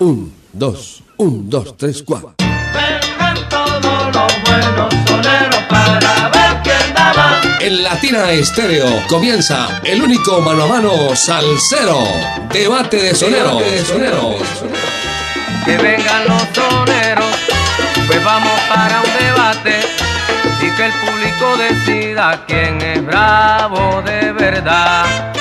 Un, dos, un, dos, tres, cuatro. Vengan todos los buenos soneros para ver quién da más. En Latina Estéreo comienza el único mano a mano salsero. Debate de soneros. Debate de soneros. Que vengan los soneros, pues vamos para un debate y que el público decida quién es bravo de verdad.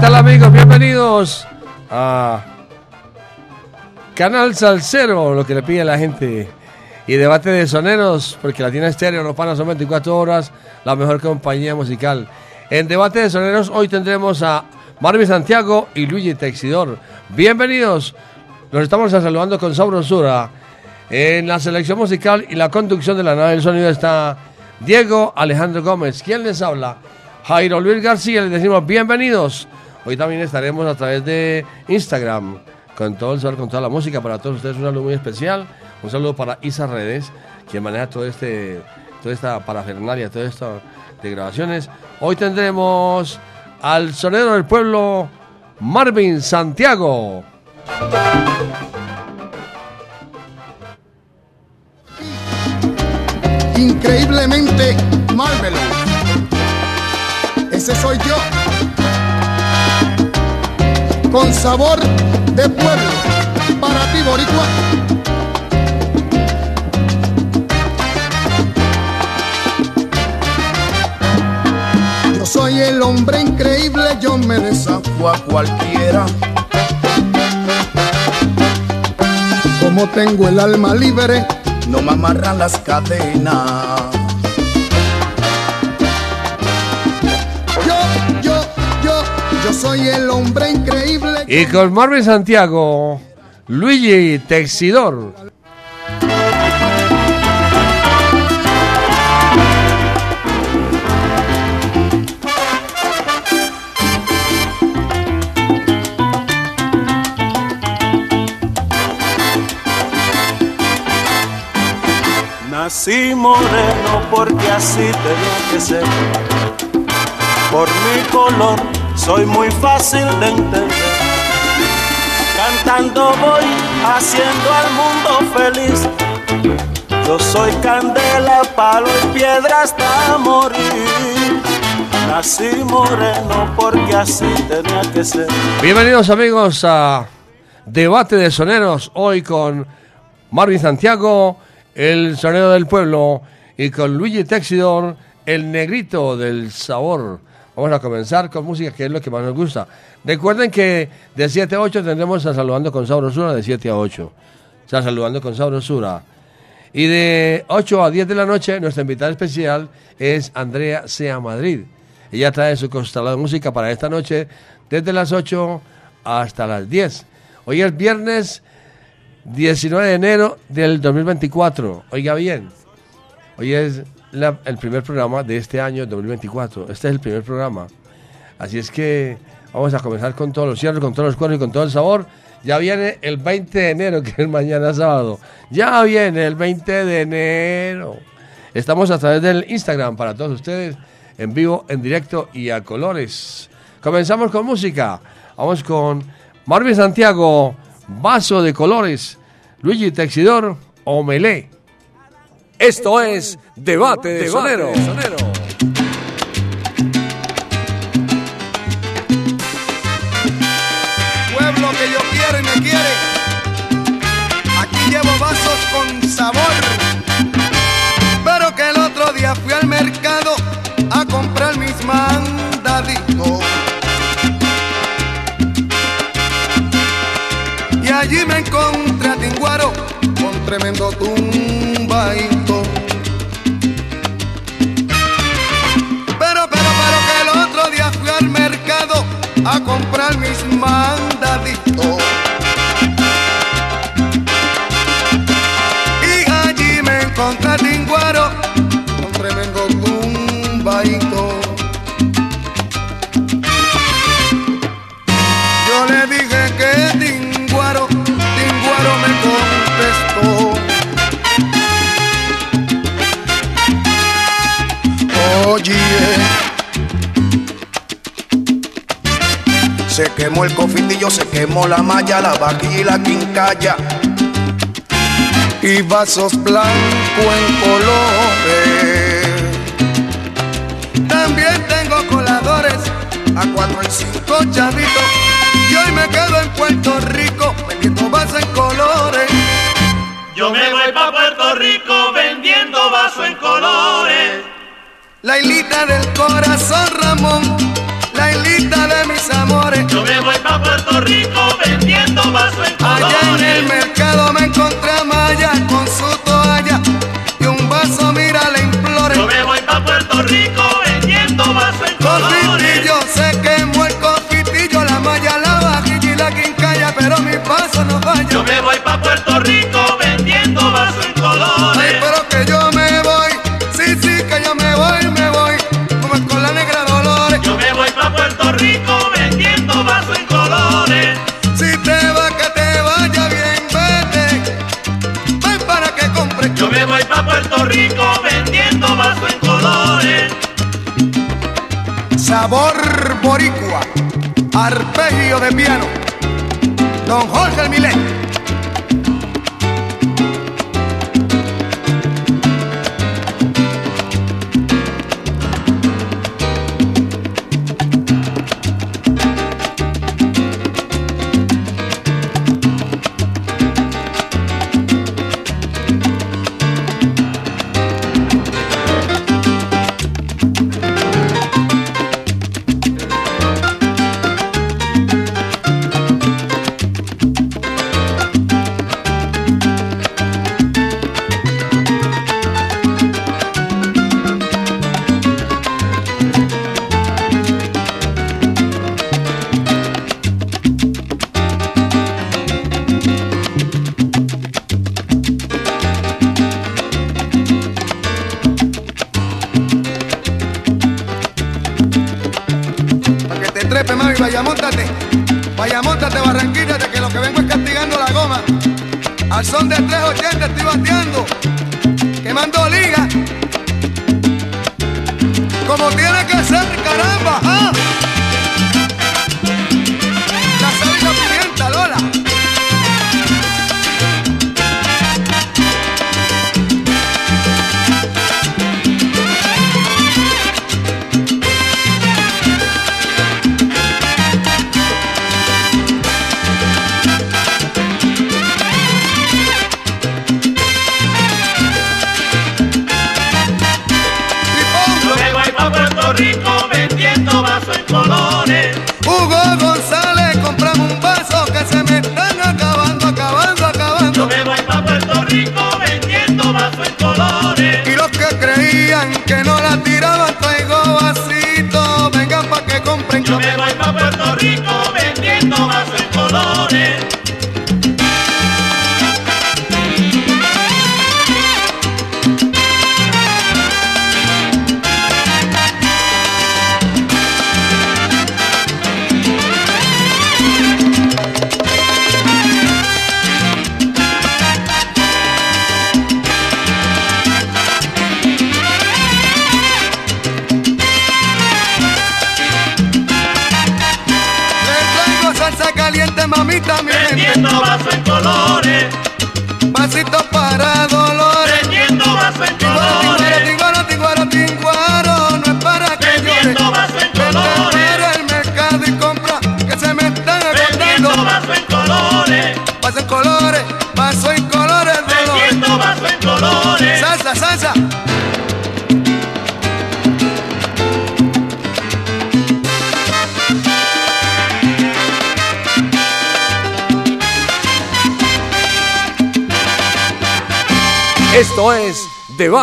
Tal amigos? Bienvenidos a Canal Salsero, lo que le pide la gente. Y debate de soneros, porque Latina Estéreo nos pana son 24 horas, la mejor compañía musical. En debate de soneros hoy tendremos a Marvin Santiago y Luigi Texidor. Bienvenidos. Los estamos saludando con sabrosura. En la selección musical y la conducción de la nave del sonido está Diego Alejandro Gómez. ¿Quién les habla? Jairo Luis García. Les decimos bienvenidos. Hoy también estaremos a través de Instagram con todo el sol, con toda la música. Para todos ustedes un saludo muy especial. Un saludo para Isa Redes, quien maneja todo este, toda esta parafernalia, todo esto de grabaciones. Hoy tendremos al sonero del pueblo, Marvin Santiago. increíblemente Marvelous. Ese soy yo. Con sabor de pueblo. Para ti, Boricua. Yo soy el hombre increíble, yo me desafío a cualquiera. Como tengo el alma libre, no me amarran las cadenas. Yo, soy el hombre increíble. Y con Marvin Santiago, Luigi Texidor. Nací moreno porque así tenía que ser. Por mi color soy muy fácil de entender. Cantando voy haciendo al mundo feliz. Yo soy candela, palo y piedra hasta morir. Nací moreno porque así tenía que ser. Bienvenidos amigos a Debate de Soneros, hoy con Marvin Santiago, el sonero del pueblo, y con Luigi Texidor, el negrito del sabor. Vamos a comenzar con música que es lo que más nos gusta. Recuerden que de 7 a 8 tendremos a Saludando con Sabrosura de 7 a 8. O sea, Saludando con Sabrosura. Y de 8 a 10 de la noche, nuestra invitada especial es Andrea Sea Madrid. Ella trae su constelado de música para esta noche desde las 8 hasta las 10. Hoy es viernes 19 de enero del 2024. Oiga bien, hoy es el primer programa de este año 2024. Este es el primer programa. Así es que vamos a comenzar con todos los cierres, con todos los cuernos y con todo el sabor. Ya viene el 20 de enero, que es mañana sábado. Ya viene el 20 de enero. Estamos a través del Instagram para todos ustedes, en vivo, en directo y a colores. Comenzamos con música. Vamos con Marvin Santiago, Vaso de Colores, Luigi Texidor, Omelé. Esto es Debate de Sonero. Pueblo que yo quiero y me quiere. Aquí llevo vasos con sabor. Pero que el otro día fui al mercado a comprar mis mandaditos. Y allí me encontré a Tinguaro con tremendo tumbaito. Pero, comprar mis mandaditos. Se quemó el cofitillo, se quemó la malla, la vaquilla y la quincalla. Y vasos blancos en colores. También tengo coladores a cuatro y cinco chavitos. Y hoy me quedo en Puerto Rico vendiendo vasos en colores. Yo me voy para Puerto Rico vendiendo vasos en colores. La hilita del corazón, Ramón amores. Yo me voy pa' Puerto Rico vendiendo vaso en. Allá en el mercado me encontré sabor boricua, arpegio de piano, don Jorge Milet. de 380 estoy bateando.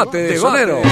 Mate de Sonero.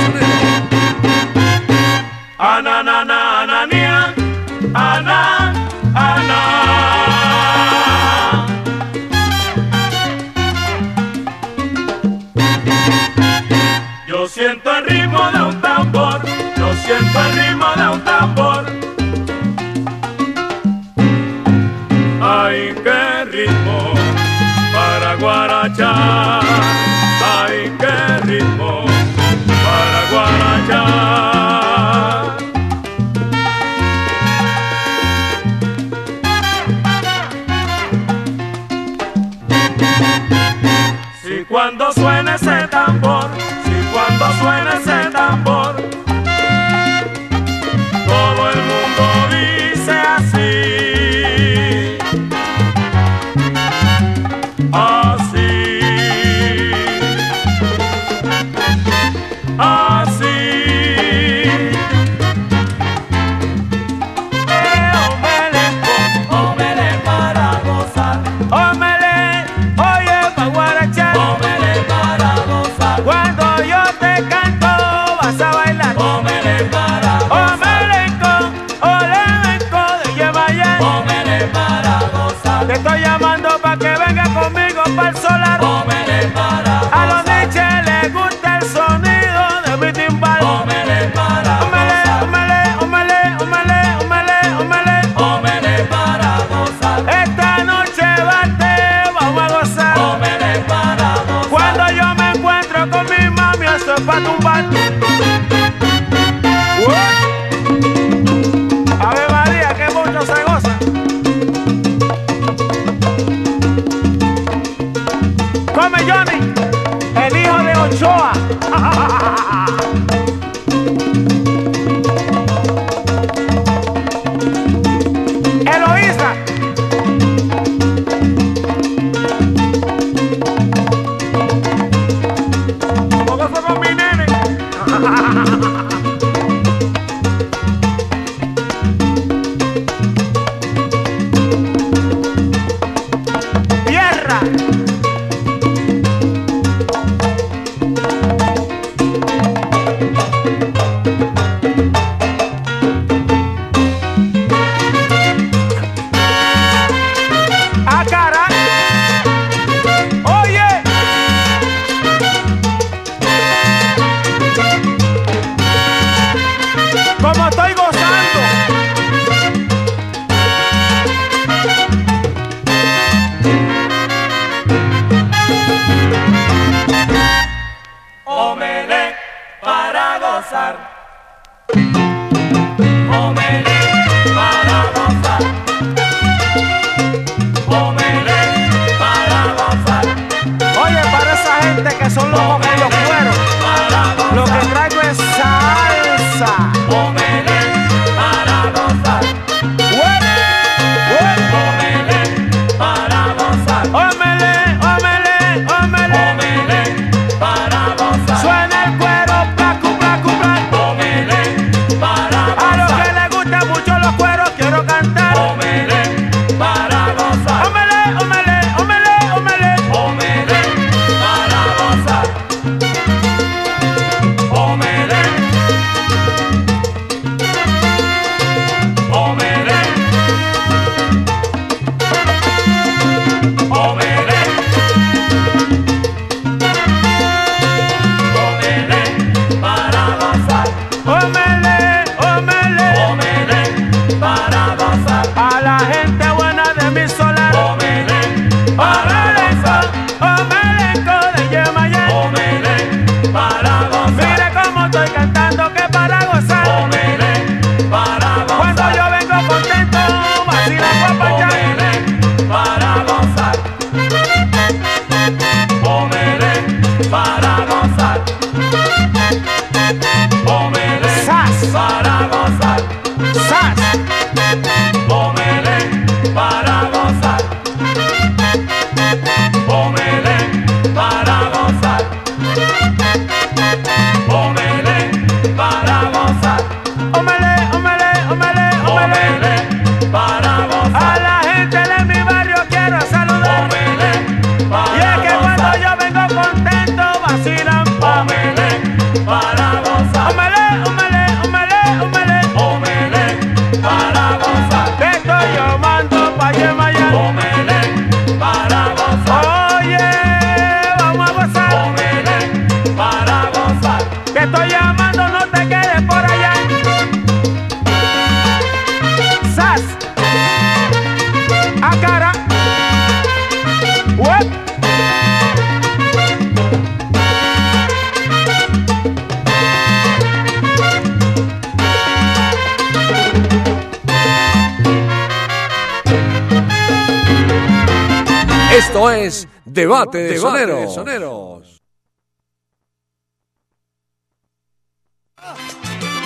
Esto es Debate de Soneros.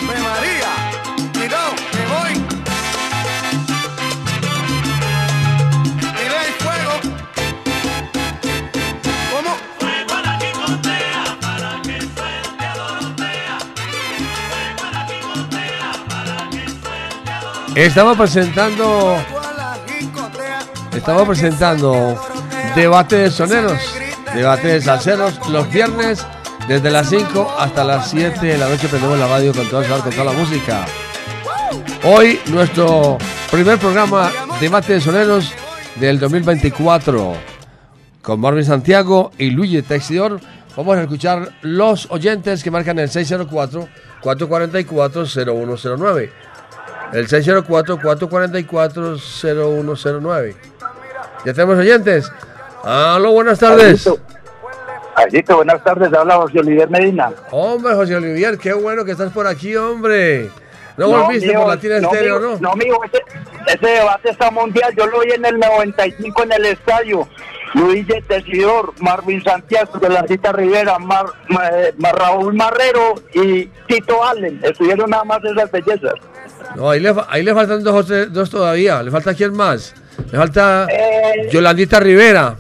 ¡Me María! ¡Tiró! ¡Me voy! ¡Tiré el fuego! ¿Cómo? Estamos presentando, Fuego a la estamos para que presentando salga dorotea, Debate de Soneros, para que grite Debate de feliz, Salseros, los viernes desde las 5 hasta las 7 de la noche prendemos la radio con todo el con toda la música. Hoy nuestro primer programa Debate de Soneros del 2024 con Marvin Santiago y Luigi Texidor. Vamos a escuchar los oyentes que marcan el 604-444-0109. El 604-444-0109. ¿Ya tenemos oyentes? Aló, buenas tardes. Buenas tardes, habla José Oliver Medina. Hombre, José Olivier, qué bueno que estás por aquí, hombre. No, volviste mío, por Latina Estéreo, mío, ¿no? No, mijo, ese, ese debate está mundial. Yo lo vi en el 95 en el estadio. Luis de Tesidor, Marvin Santiago, de la Cita Rivera, Mar, Ma- eh, Mar- Raúl Marrero y Tito Allen. Estuvieron nada más esas bellezas. No, ahí le, ahí le faltan dos, dos todavía. ¿Le falta quién más? Le falta Eh. Yolandita Rivera.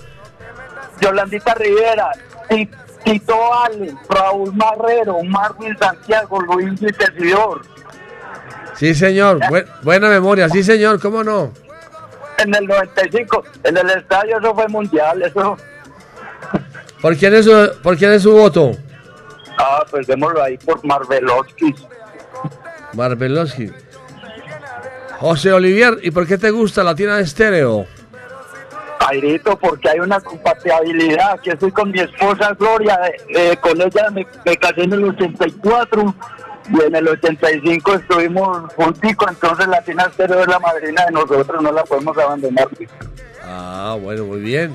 Yolandita Rivera, Ti- Tito Allen, Raúl Marrero, Marvin Santiago, Luis de Tesidor. Sí, señor. Buen- buena memoria. Sí, señor. ¿Cómo no? En el 95, en el estadio, eso fue mundial. Eso. ¿Por quién es su, por quién es su voto? Ah, pues démoslo ahí por Marvelovsky. Marvelowski. José Olivier, ¿y por qué te gusta Latina Estéreo? Airito, porque hay una compatibilidad. Que estoy con mi esposa Gloria. eh, eh, con ella me, me casé en el 84 y en el 85 estuvimos junticos. Entonces Latina Estéreo es la madrina de nosotros, no la podemos abandonar. Ah, bueno, muy bien.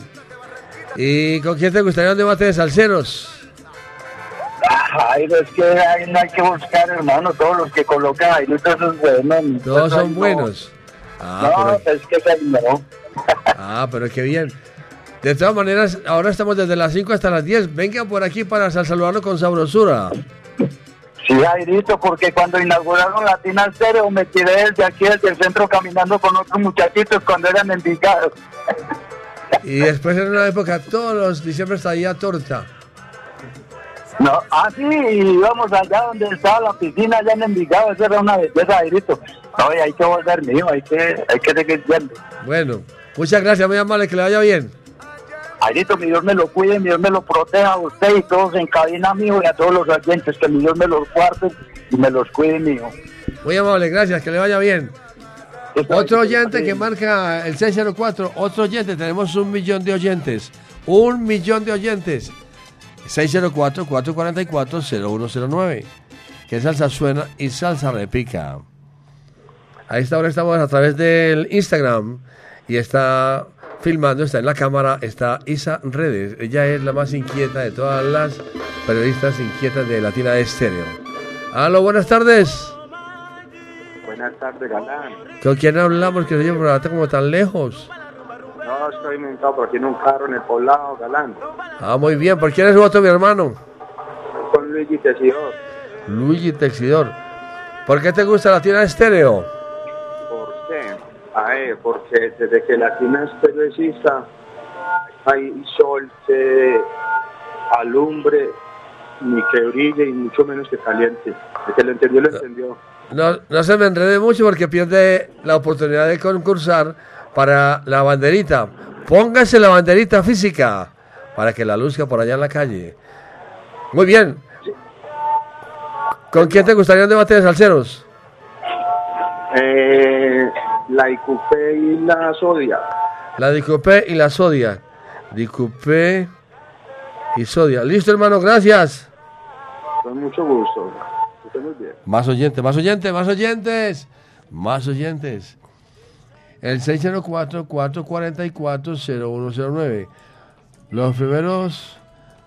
¿Y con quién te gustaría un debate de salseros? Ay, es que ahí no hay que buscar, hermano. Todos los que colocan Airito, esos buenos. Todos Pues, son no. buenos. Ah, No, pero, es que se- no. Ah, pero qué bien. De todas maneras, ahora estamos desde las 5 hasta las 10. Vengan por aquí para sal- saludarlo con sabrosura. Sí, Airito, porque cuando inauguraron Latina Stereo me tiré desde aquí, desde el centro, caminando con otros muchachitos cuando eran envigados. Y después en una época, todos los diciembre traía torta. No, ah, sí, íbamos allá donde estaba la piscina, allá en Envigado, esa era una belleza, Airito. No, y hay que volver mío, hay que, hay que seguir yendo. Bueno, muchas gracias, muy amable, que le vaya bien. Airito, mi Dios me lo cuide, mi Dios me lo proteja a usted y todos en cabina, mijo, y a todos los oyentes, que mi Dios me los guarde y me los cuide, mijo. Muy amable, gracias, que le vaya bien. Otro oyente que marca el 604, otro oyente, tenemos un millón de oyentes. Un millón de oyentes. 604-444-0109. Que salsa suena y salsa repica. A esta hora estamos a través del Instagram y está filmando, está en la cámara, está Isa Redes. Ella es la más inquieta de todas las periodistas inquietas de Latina Estéreo. Aló, buenas tardes. Buenas tardes, Galán. ¿Con quién hablamos? Que se oye por como tan lejos. No, estoy montado por aquí en un carro en el poblado, Galán. Ah, muy bien. ¿Por quién es voto, mi hermano? Con Luigi Tesidor. Luigi Texidor. ¿Por qué te gusta Latina Estéreo? ¿Por qué? A ver, porque desde que Latina Estéreo exista, hay sol que alumbre, ni que brille y mucho menos que caliente. El que lo entendió, lo entendió. No, no se me enrede mucho porque pierde la oportunidad de concursar para la banderita. Póngase la banderita física para que la luzca por allá en la calle. Muy bien. ¿Con quién te gustaría un debate de salseros? Eh, la IQP y la Sodia. La Dicupé y la Sodia. Dicupé y Sodia. Listo, hermano, gracias. Con mucho gusto. Muy bien. Más oyentes, más oyentes, más oyentes, más oyentes. El 604-444-0109. Los primeros,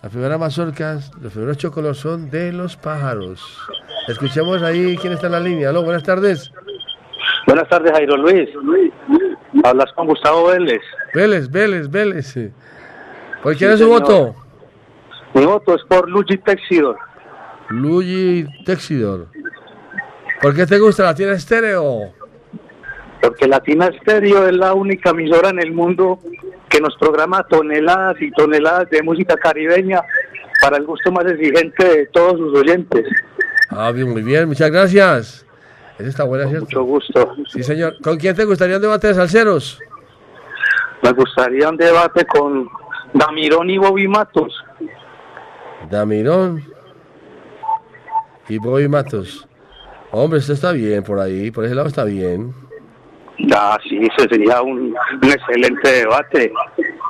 las primeras mazorcas, los primeros chocolos son de los pájaros. Escuchemos ahí quién está en la línea. Aló, buenas tardes. Buenas tardes, Jairo Luis. Hablas con Gustavo Vélez. Vélez, Vélez, Vélez. sí. ¿Por quién Sí, es su señor. voto? Mi voto es por Luigi Texidor. Luigi Texidor. ¿Por qué te gusta la tienda estéreo? Porque Latina Stereo es la única emisora en el mundo que nos programa toneladas y toneladas de música caribeña para el gusto más exigente de todos sus oyentes. Ah, bien, muy bien, muchas gracias. Esa está buena, ¿cierto? Mucho gusto. Sí, señor. ¿Con quién te gustaría un debate de salseros? Me gustaría un debate con Damirón y Bobby Matos. Damirón y Bobby Matos. Hombre, esto está bien por ahí, por ese lado está bien. Ah, sí, ese sería un, un excelente debate.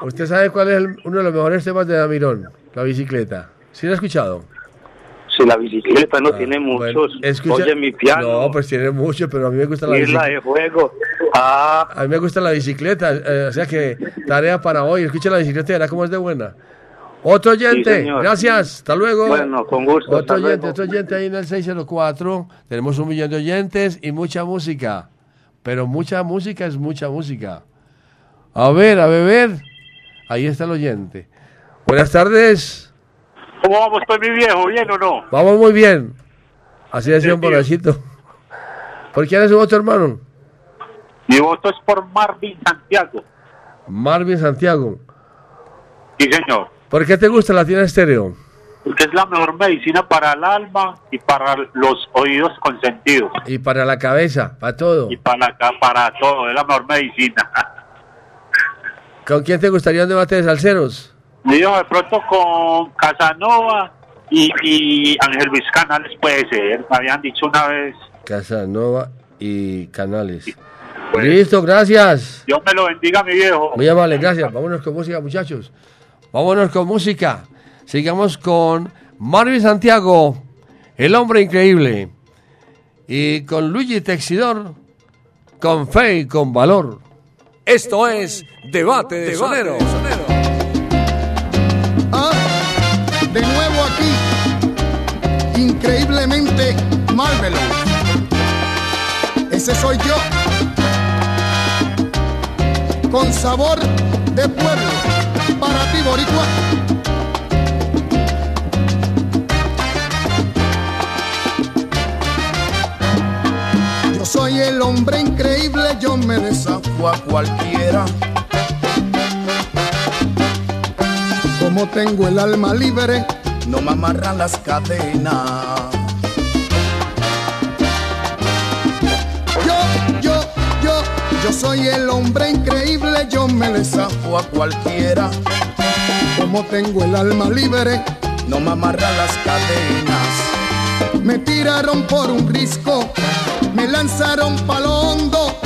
¿Usted sabe cuál es el- uno de los mejores temas de Damirón? La bicicleta. ¿Sí lo ha escuchado? Si la bicicleta no tiene Ah, Bueno, muchos, escucha- oye mi piano, No, pues tiene mucho, pero a mí me gusta la bicicleta. de fuego. Ah, A mí me gusta la bicicleta, eh, o sea que tarea para hoy. Escucha la bicicleta y verá cómo es de buena. Otro oyente, gracias, hasta luego. Bueno, con gusto, Otro oyente, luego. otro oyente ahí en el 604. Tenemos un millón de oyentes y mucha música. Pero mucha música es mucha música. A ver, a beber. Ahí está el oyente. Buenas tardes. ¿Cómo vamos, pues, mi viejo? ¿Bien o no? Vamos muy bien. Así decía un borrachito. ¿Por quién es su voto, hermano? Mi voto es por Marvin Santiago. Marvin Santiago. Sí, señor. ¿Por qué te gusta la tienda estéreo? Porque es la mejor medicina para el alma y para los oídos consentidos. Y para la cabeza, para todo. Y para, para todo. Es la mejor medicina. ¿Con quién te gustaría un debate de salseros? Digo de pronto con Casanova y, y Ángel Luis Canales puede ser. Me habían dicho una vez. Casanova y Canales. Listo, gracias. Dios me lo bendiga, mi viejo. Muy amable, gracias. Vámonos con música, muchachos. Vámonos con música. Sigamos con Marvin Santiago, el hombre increíble. Y con Luigi Texidor, con fe y con valor. Esto es Debate de Sonero. Ese soy yo, con sabor de pueblo, para ti, Boricua. Yo soy el hombre increíble, yo me desafío a cualquiera. Como tengo el alma libre, no me amarran las cadenas. Yo, soy el hombre increíble, yo me desafío a cualquiera. Como tengo el alma libre, no me amarran las cadenas. Me tiraron por un risco, me lanzaron palo hondo,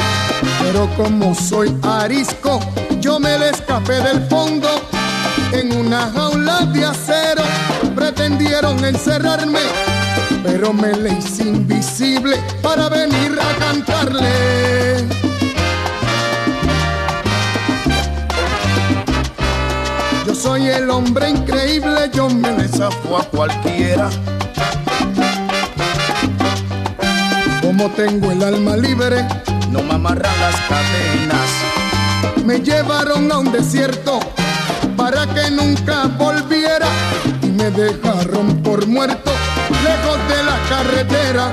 pero como soy arisco, yo me le escapé del fondo. En una jaula de acero pretendieron encerrarme, pero me le hice invisible para venir a cantarle. Soy el hombre increíble, yo me desafío a cualquiera. Como tengo el alma libre, no me amarran las cadenas. Me llevaron a un desierto para que nunca volviera y me dejaron por muerto lejos de la carretera.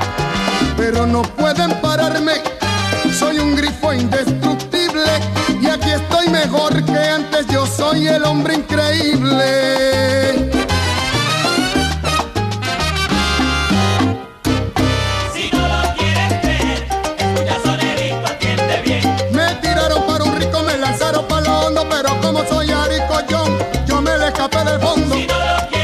Pero no pueden pararme, soy un grifo y estoy mejor que antes. Yo soy el hombre increíble. Si no lo quieres creer, escucha sonerito, atiende bien. Me tiraron para un rico, me lanzaron para lo hondo, pero como soy arico yo, yo me le escapé del fondo. Si no lo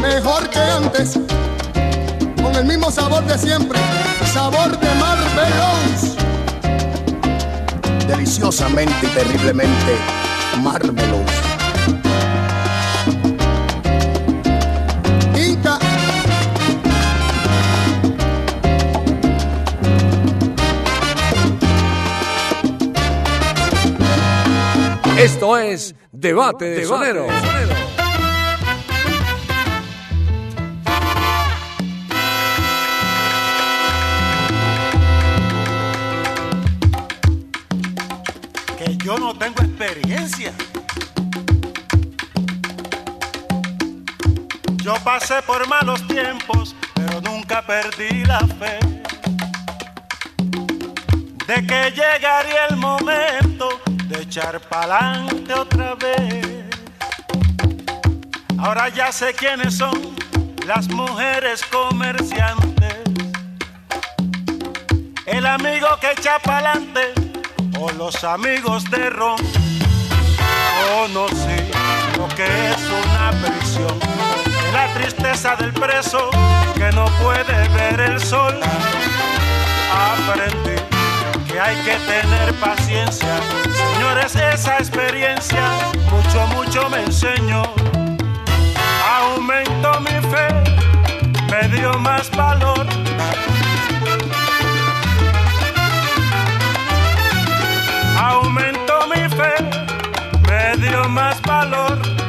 mejor que antes. Con el mismo sabor de siempre, sabor de Marvelos. Deliciosamente y terriblemente Marvelos. Inca. Esto es Debate de Sonero. que Yo pasé por malos tiempos, pero nunca perdí la fe de que llegaría el momento de echar pa'lante otra vez. Ahora ya sé quiénes son las mujeres comerciantes. El amigo que echa pa'lante o los amigos de ron. No sé lo que es una prisión. La tristeza del preso que no puede ver el sol. Aprendí que hay que tener paciencia. Señores, esa experiencia mucho, mucho me enseñó. Aumento mi fe, me dio más valor. Dio más valor.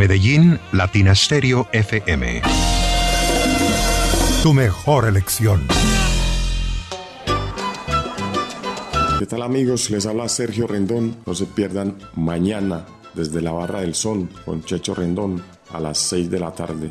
Medellín, Latina Stereo FM. Tu mejor elección. ¿Qué tal amigos? Les habla Sergio Rendón. No se pierdan mañana desde la Barra del Sol con Checho Rendón a las 6 de la tarde.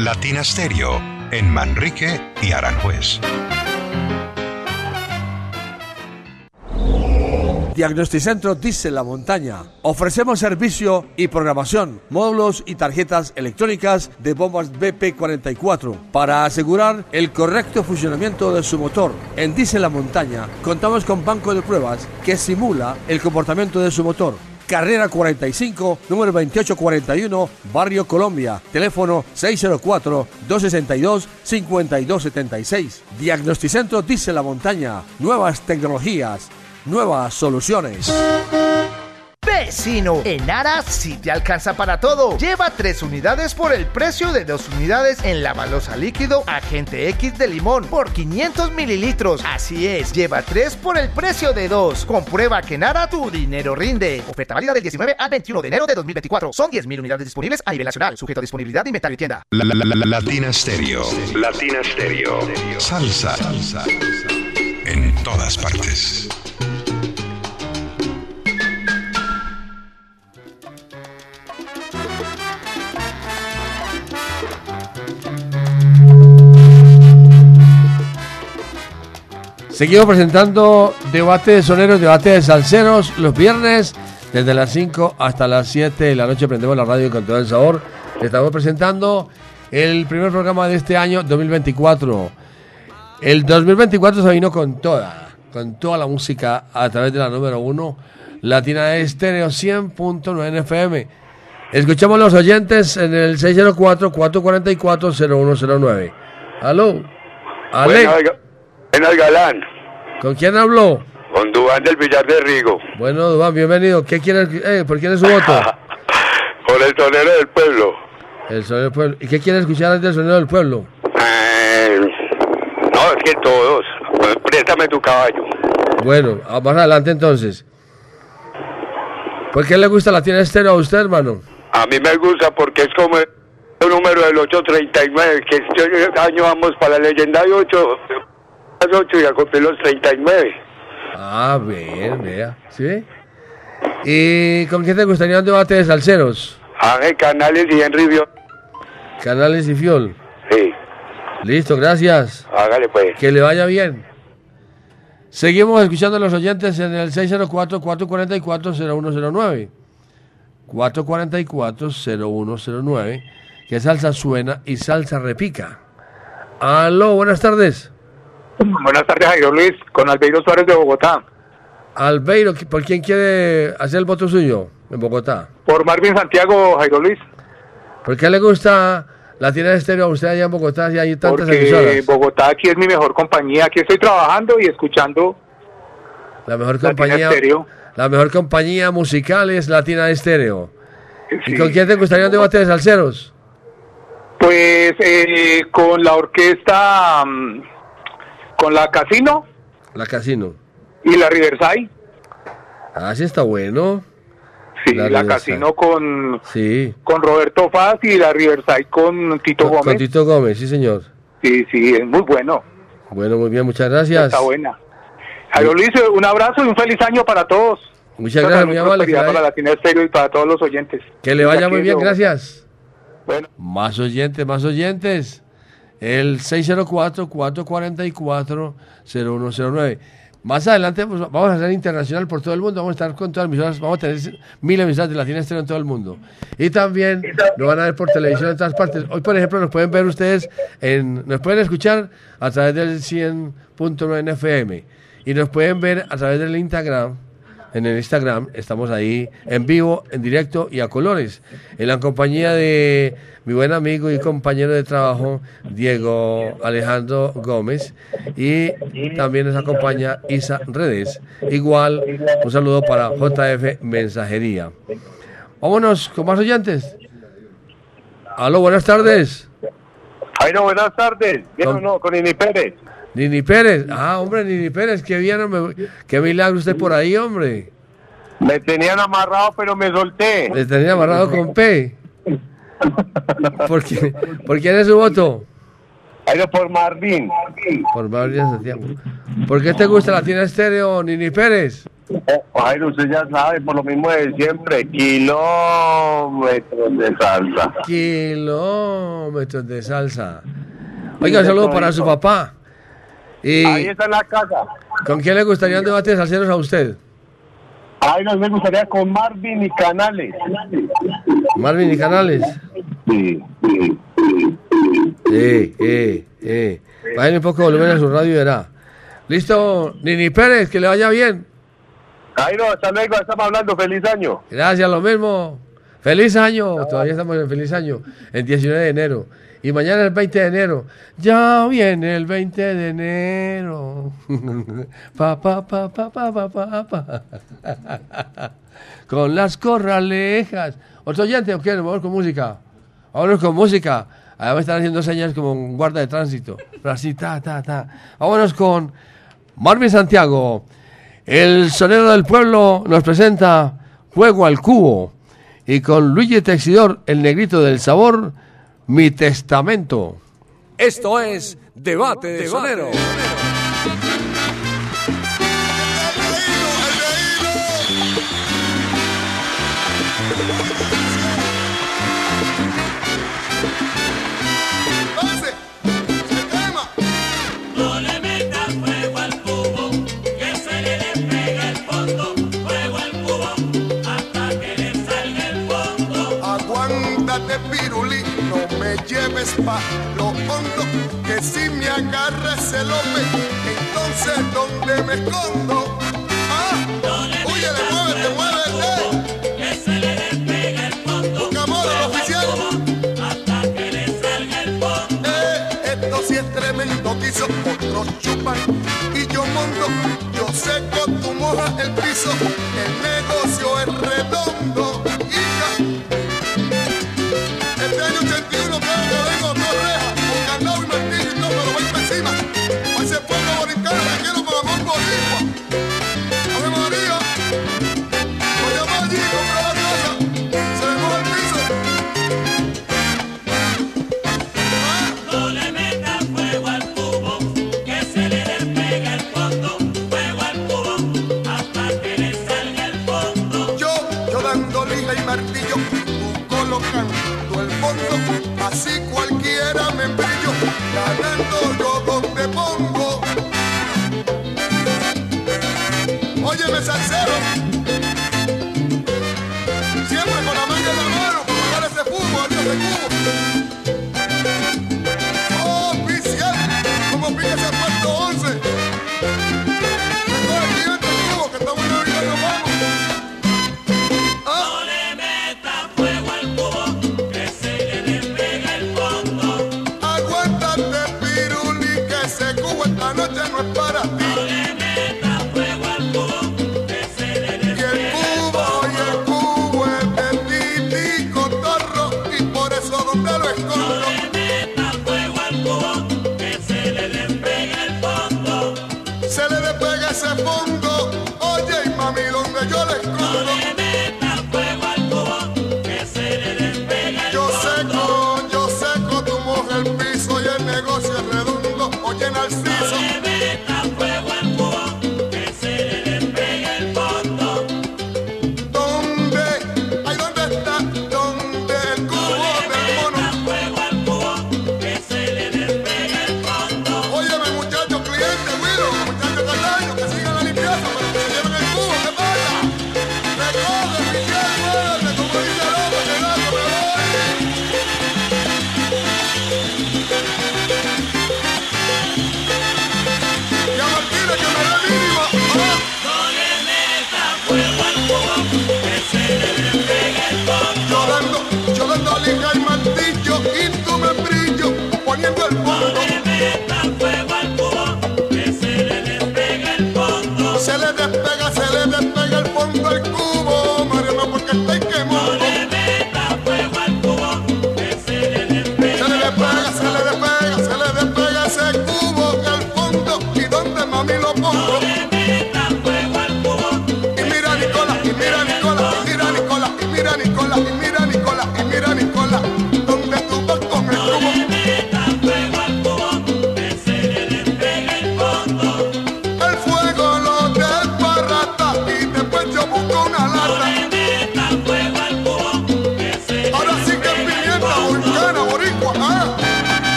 Latina Stereo en Manrique y Aranjuez. Diagnosticentro Dice La Montaña. Ofrecemos servicio y programación, módulos y tarjetas electrónicas de bombas BP44 para asegurar el correcto funcionamiento de su motor. En Dice La Montaña contamos con banco de pruebas que simula el comportamiento de su motor. Carrera 45, número 2841, Barrio Colombia. Teléfono 604-262-5276. Diagnosticentro Dice La Montaña. Nuevas tecnologías, nuevas soluciones. Vecino, en Ara sí te alcanza para todo. Lleva tres unidades por el precio de dos unidades en la balosa líquido Agente X de limón por 500 mililitros. Así es, lleva tres por el precio de dos. Comprueba que en Ara tu dinero rinde. Oferta válida del 19 al 21 de enero de 2024. Son 10.000 unidades disponibles a nivel nacional, sujeto a disponibilidad de inventario y tienda. La, la, la, la- Latina Stereo. Latina Stereo. Salsa. Salsa. En todas partes. Seguimos presentando debate de soneros, debate de salseros los viernes desde las 5 hasta las 7 de la noche. Prendemos la radio con todo el sabor. Estamos presentando el primer programa de este año 2024. El 2024 se vino con toda, con toda la música a través de la número 1 Latina Estéreo 100.9 FM. Escuchamos los oyentes en el 604-444-0109. Aló. Ale. Buenas, Ga- buenas, Galán. ¿Con quién habló? Con Dubán del Villar de Rigo. Bueno, Dubán, bienvenido. ¿Qué quiere, eh, ¿Por quién es su voto? Por el sonero del pueblo. El sonido del pueblo. ¿Y qué quiere escuchar del sonido del pueblo? Eh, no, es que todos. Pues, préstame tu caballo. Bueno, ah, más adelante entonces. ¿Por qué le gusta la tiene estéreo a usted, hermano? A mí me gusta porque es como el número del 839, que este año vamos para la leyenda de 8, las 8 y a cumplir los 39. Ah, bien, vea. ¿Sí? ¿Y con quién te gustaría un debate de salseros? Ángel Canales y Henry Vio. Canales y Fiol. Sí, Listo, gracias. hágale pues. Que le vaya bien. Seguimos escuchando a los oyentes en el 604-444-0109. 444-0109. Que salsa suena y salsa repica. Aló, buenas tardes. Buenas tardes, Jairo Luis, con Albeiro Suárez de Bogotá. Albeiro, ¿por quién quiere hacer el voto suyo en Bogotá? Por Marvin Santiago, Jairo Luis, ¿Por qué le gusta la tienda de estéreo a usted allá en Bogotá si hay tantas porque emisoras? Bogotá aquí es mi mejor compañía. Aquí estoy trabajando y escuchando. La mejor Latina compañía, Estéreo. la mejor compañía musical es Latina Estéreo. ¿Y con quién te gustaría un debate de salseros? Pues eh, con la orquesta, mm, con la Casino La Casino. y la Riverside. Ah, sí está bueno. Sí, la. Casino con, Sí. con Roberto Faz y la Riverside con Tito Con, con Gómez. Tito Gómez, sí señor. Sí, sí, es muy bueno. Bueno, muy bien, muchas gracias. Está buena. Jairo Luis, un abrazo y un feliz año para todos. Muchas Mucha gracias, muy amable. Para Latina Estéreo y para todos los oyentes. que le vaya muy en bien, gracias. Bueno. Más oyentes, más oyentes. El 604-444-0109. Más adelante pues, vamos a hacer internacional por todo el mundo. Vamos a estar con todas las emisoras. Vamos a tener mil emisoras de Latina en todo el mundo. Y también lo van a ver por televisión en todas partes. Hoy, por ejemplo, nos pueden ver ustedes, en, nos pueden escuchar a través del 100.9 FM. Y nos pueden ver a través del Instagram. En el Instagram estamos ahí en vivo, en directo y a colores. En la compañía de mi buen amigo y compañero de trabajo, Diego Alejandro Gómez. Y también nos acompaña Isa Redes. Igual, un saludo para JF Mensajería. Vámonos con más oyentes. Aló, buenas tardes. Jairo, buenas tardes. ¿Bien o no? Con Ini Pérez. Nini Pérez. Ah, hombre, Nini Pérez, qué bien, hombre. Qué milagro usted por ahí, hombre. Me tenían amarrado, pero me solté. Le tenía amarrado con P. ¿Por, qué? ¿Por quién es su voto? Jairo, por Marvin. Por Marvin Santiago. ¿Por qué te gusta la tienda estéreo, Nini Pérez? Oh, Jairo, usted ya sabe, por lo mismo de siempre, kilómetros de salsa. Kilómetros de salsa. Oiga, un saludo para su papá. Y Ahí está en la casa. ¿Con quién le gustaría un debate de salseros a usted? Jairo, me gustaría con Marvin y Canales. Marvin y Canales. Sí, sí, Eh, eh, eh. Bájale un poco de volumen a su radio y verá. Listo, Nini Pérez, que le vaya bien. Jairo, hasta luego, estamos hablando. Feliz año. Gracias, lo mismo. Feliz año. Todavía estamos en feliz año. El 19 de enero. Y mañana el 20 de enero. Ya viene el 20 de enero. Pa, pa, pa, pa, pa, pa, pa, pa. Con las corralejas. ¿Otro oyente o qué? Vamos con música. Vámonos con música. Ahora me están haciendo señas como un guarda de tránsito. Pero así, ta, ta, ta. Vámonos con Marvin Santiago. El sonero del pueblo nos presenta Juego al Cubo. Y con Luigi Texidor, el negrito del sabor, Mi Testamento. Esto es Debate de Sonero. Me lleves pa' lo hondo, que si me agarras el hombre, entonces ¿dónde me escondo? Ah, oye, le muévete, muévete. Que se le despega el fondo. Buscamos al oficial. Hasta que le salga el fondo. Eh, esto sí es tremendo, quiso otros chupan y yo mondo, yo seco, tú mojas el piso, el negocio es redondo.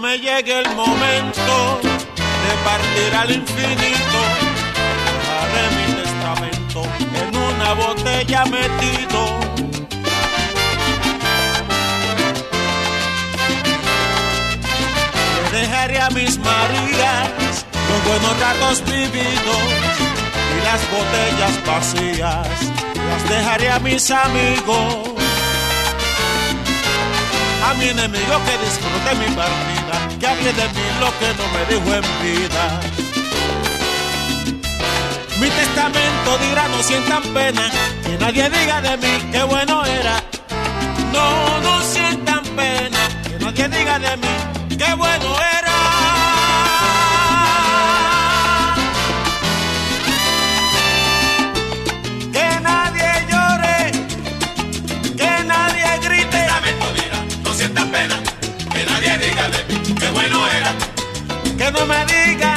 me llegue el momento de partir al infinito, haré mi testamento en una botella metido. Le dejaré a mis Marías los buenos ratos vividos y las botellas vacías, las dejaré a mis amigos. A mi enemigo que disfrute mi partida que hable de mí lo que no me dijo en vida. Mi testamento dirá no sientan pena, que nadie diga de mí que bueno era. No, no sientan pena, que nadie diga de mí que bueno era. que no me diga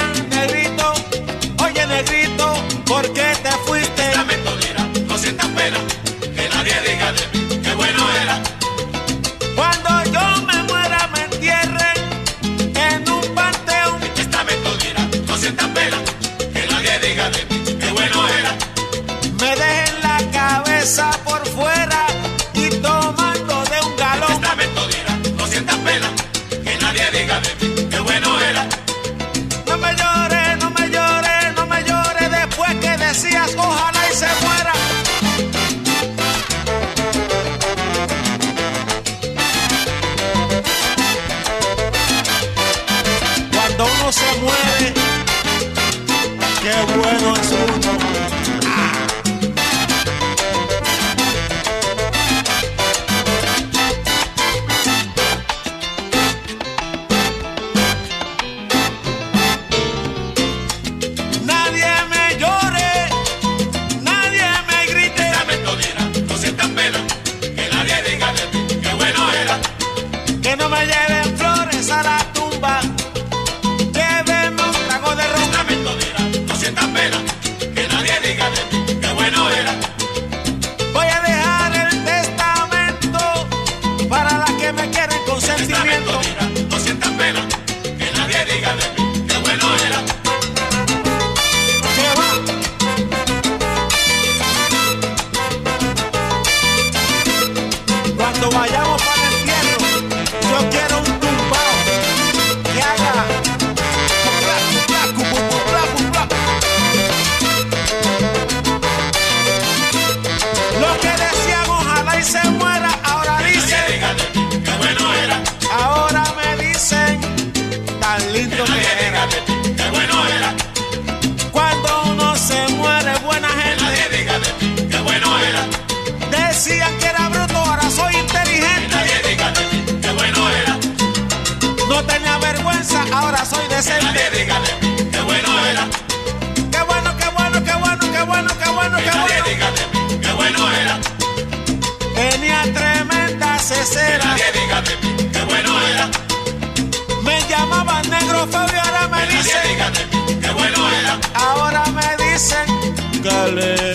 Fabio ahora me dice que bueno era. Ahora me dicen, dale.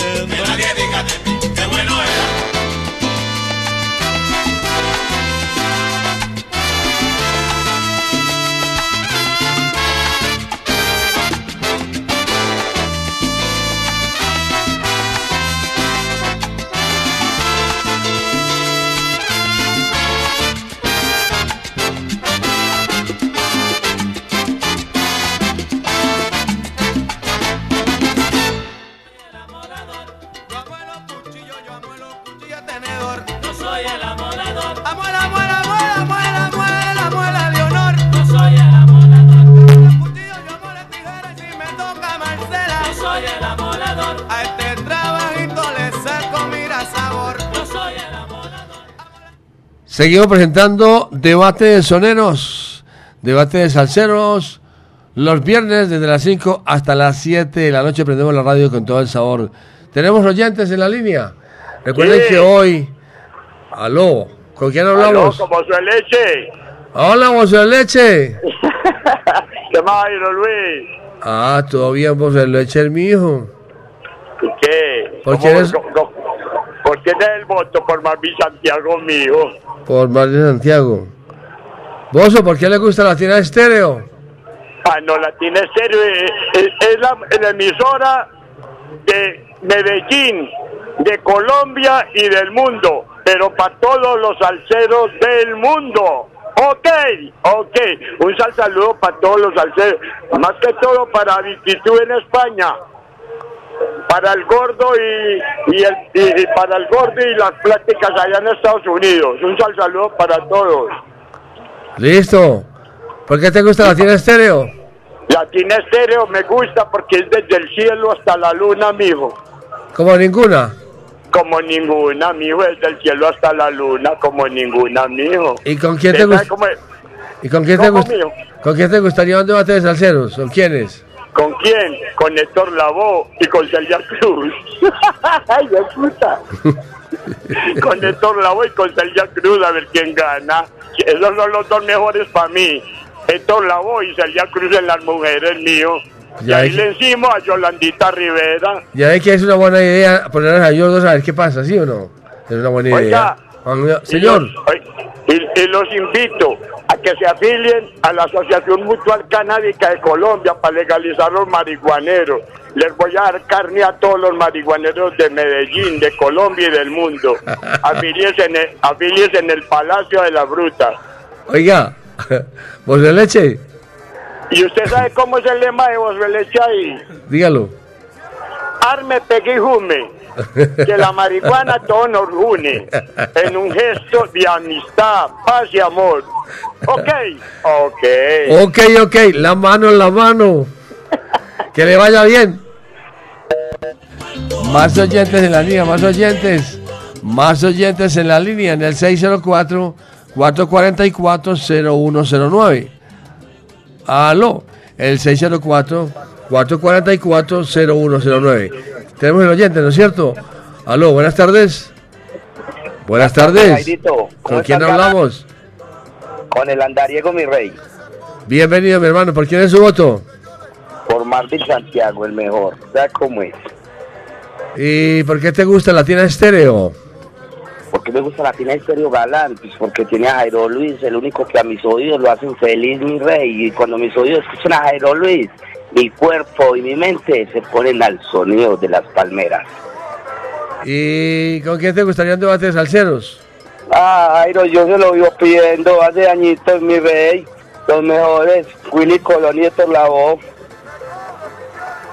Seguimos presentando debate de soneros, debate de salseros. Los viernes desde las 5 hasta las 7 de la noche prendemos la radio con todo el sabor. Tenemos oyentes en la línea. Recuerden que hoy. Aló, ¿con quién hablamos? Aló, con José Leche. Hola, José Leche. ¿Qué más, Luis? Ah, todavía José Leche, el mi hijo. ¿Qué? Porque eres... ¿Por quién es el voto? Por Marvin Santiago mío. Por Mar de Santiago. Bozo, ¿por qué le gusta la tienda estéreo? Ah, no, la tiene serio. Es, es- es la, la emisora de Medellín, de Colombia y del mundo. Pero para todos los salseros del mundo. Ok, ok. Un sal saludo para todos los salseros. Más que todo para Victitud en España. Para el gordo y, y, el, y- y para el gordo y las pláticas allá en Estados Unidos. Un sal saludo para todos. Listo. ¿Por qué te gusta la tienda estéreo? Latina Estéreo me gusta porque es desde el cielo hasta la luna, mijo. Como ninguna. Como ninguna, mijo, desde el cielo hasta la luna, como ninguna, mijo. ¿Y con quién te ¿Sabe gusta? ¿Y con quién te ¿Cómo, gusta? ¿Con quién te gustaría un debate de salseros? ¿Con quiénes? ¿Con quién? Con Héctor Lavoe y con Celia Cruz. ¡Ay, de puta! con Héctor Lavoe y con Celia Cruz, a ver quién gana. Esos son los dos mejores para mí. Héctor Lavoe y Celia Cruz en las mujeres, mío. Y ahí le encima a Yolandita Rivera. Ya ve que es una buena idea poner a ellos dos a ver qué pasa, ¿sí o no? Es una buena Oiga. idea. Señor, Y los, y- y los invito a que se afilien a la Asociación Mutual Canábica de Colombia para legalizar los marihuaneros. Les voy a dar carne a todos los marihuaneros de Medellín, de Colombia y del mundo. Afíliense en el, en el Palacio de la Bruta. oiga, vos de leche, ¿Y usted sabe cómo es el lema de Bosbeleche ahí? dígalo. Arme, pegue y jume. Que la marihuana todo nos une en un gesto de amistad, paz y amor. Ok, ok. Ok, ok, la mano en la mano. Que le vaya bien. Más oyentes en la línea, más oyentes. Más oyentes en la línea en el 604-444-0109. Aló, el 604-444-0109. Tenemos el oyente, ¿no es cierto? Aló, buenas tardes. Buenas tardes. Jairito, ¿cómo ¿Con quién hablamos? Con el andariego, mi rey. Bienvenido, mi hermano. ¿Por quién es su voto? Por Martín Santiago, el mejor. ¿Sabes cómo es? ¿Y por qué te gusta la tienda estéreo? Porque me gusta la tina Estéreo Galán, pues porque tiene a Jairo Luis, el único que a mis oídos lo hacen feliz, mi rey. Y cuando mis oídos escuchan a Jairo Luis, mi cuerpo y mi mente se ponen al sonido de las palmeras. ¿Y con quién te gustaría un debate de salseros? Ah, Jairo, yo se lo vivo pidiendo hace añitos, mi rey. Los mejores, Willy Colón y Héctor Lavoe.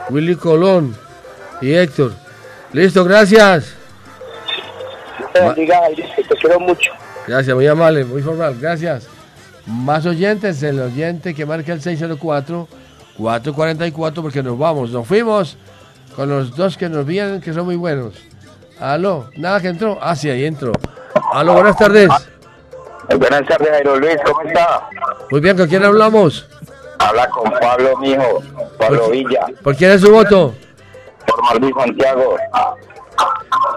Willy Colón y Héctor. Listo, gracias. Jairito, te quiero mucho. Gracias, muy amable, muy formal, gracias. Más oyentes, el oyente que marca el 604-444 porque nos vamos, nos fuimos con los dos que nos vienen que son muy buenos. Aló, nada que entró. Ah, sí, ahí entró. Aló, buenas tardes. Buenas tardes, Jairo Luis, ¿cómo está? Muy bien, ¿con quién hablamos? Habla con Pablo, mijo, Pablo Villa, ¿Por quién es su voto? por Martín Santiago.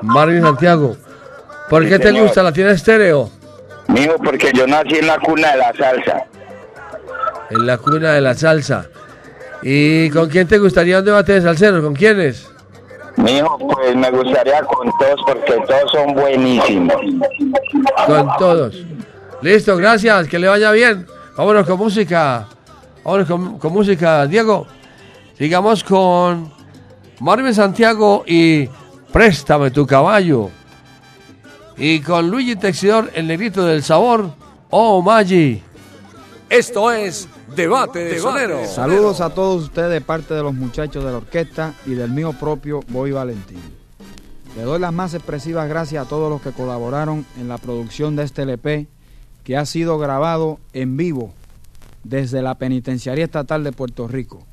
Marvin Santiago. ¿Por Sí, qué te gusta la tienda estéreo? Mijo, porque yo nací en la cuna de la salsa. En la cuna de la salsa. ¿Y con quién te gustaría un debate de salseros? ¿Con quiénes? Mijo, pues me gustaría con todos porque todos son buenísimos. Con todos. Listo, gracias, que le vaya bien. Vámonos con música. Vámonos con, con música, Diego. Sigamos con Marvin Santiago y Préstame tu caballo. Y con Luigi Texidor, el negrito del sabor, Oh Maggi. Esto es Debate de Soneros. Saludos a todos ustedes de parte de los muchachos de la orquesta y del mío propio Boy Valentín. Le doy las más expresivas gracias a todos los que colaboraron en la producción de este LP que ha sido grabado en vivo desde la Penitenciaría Estatal de Puerto Rico.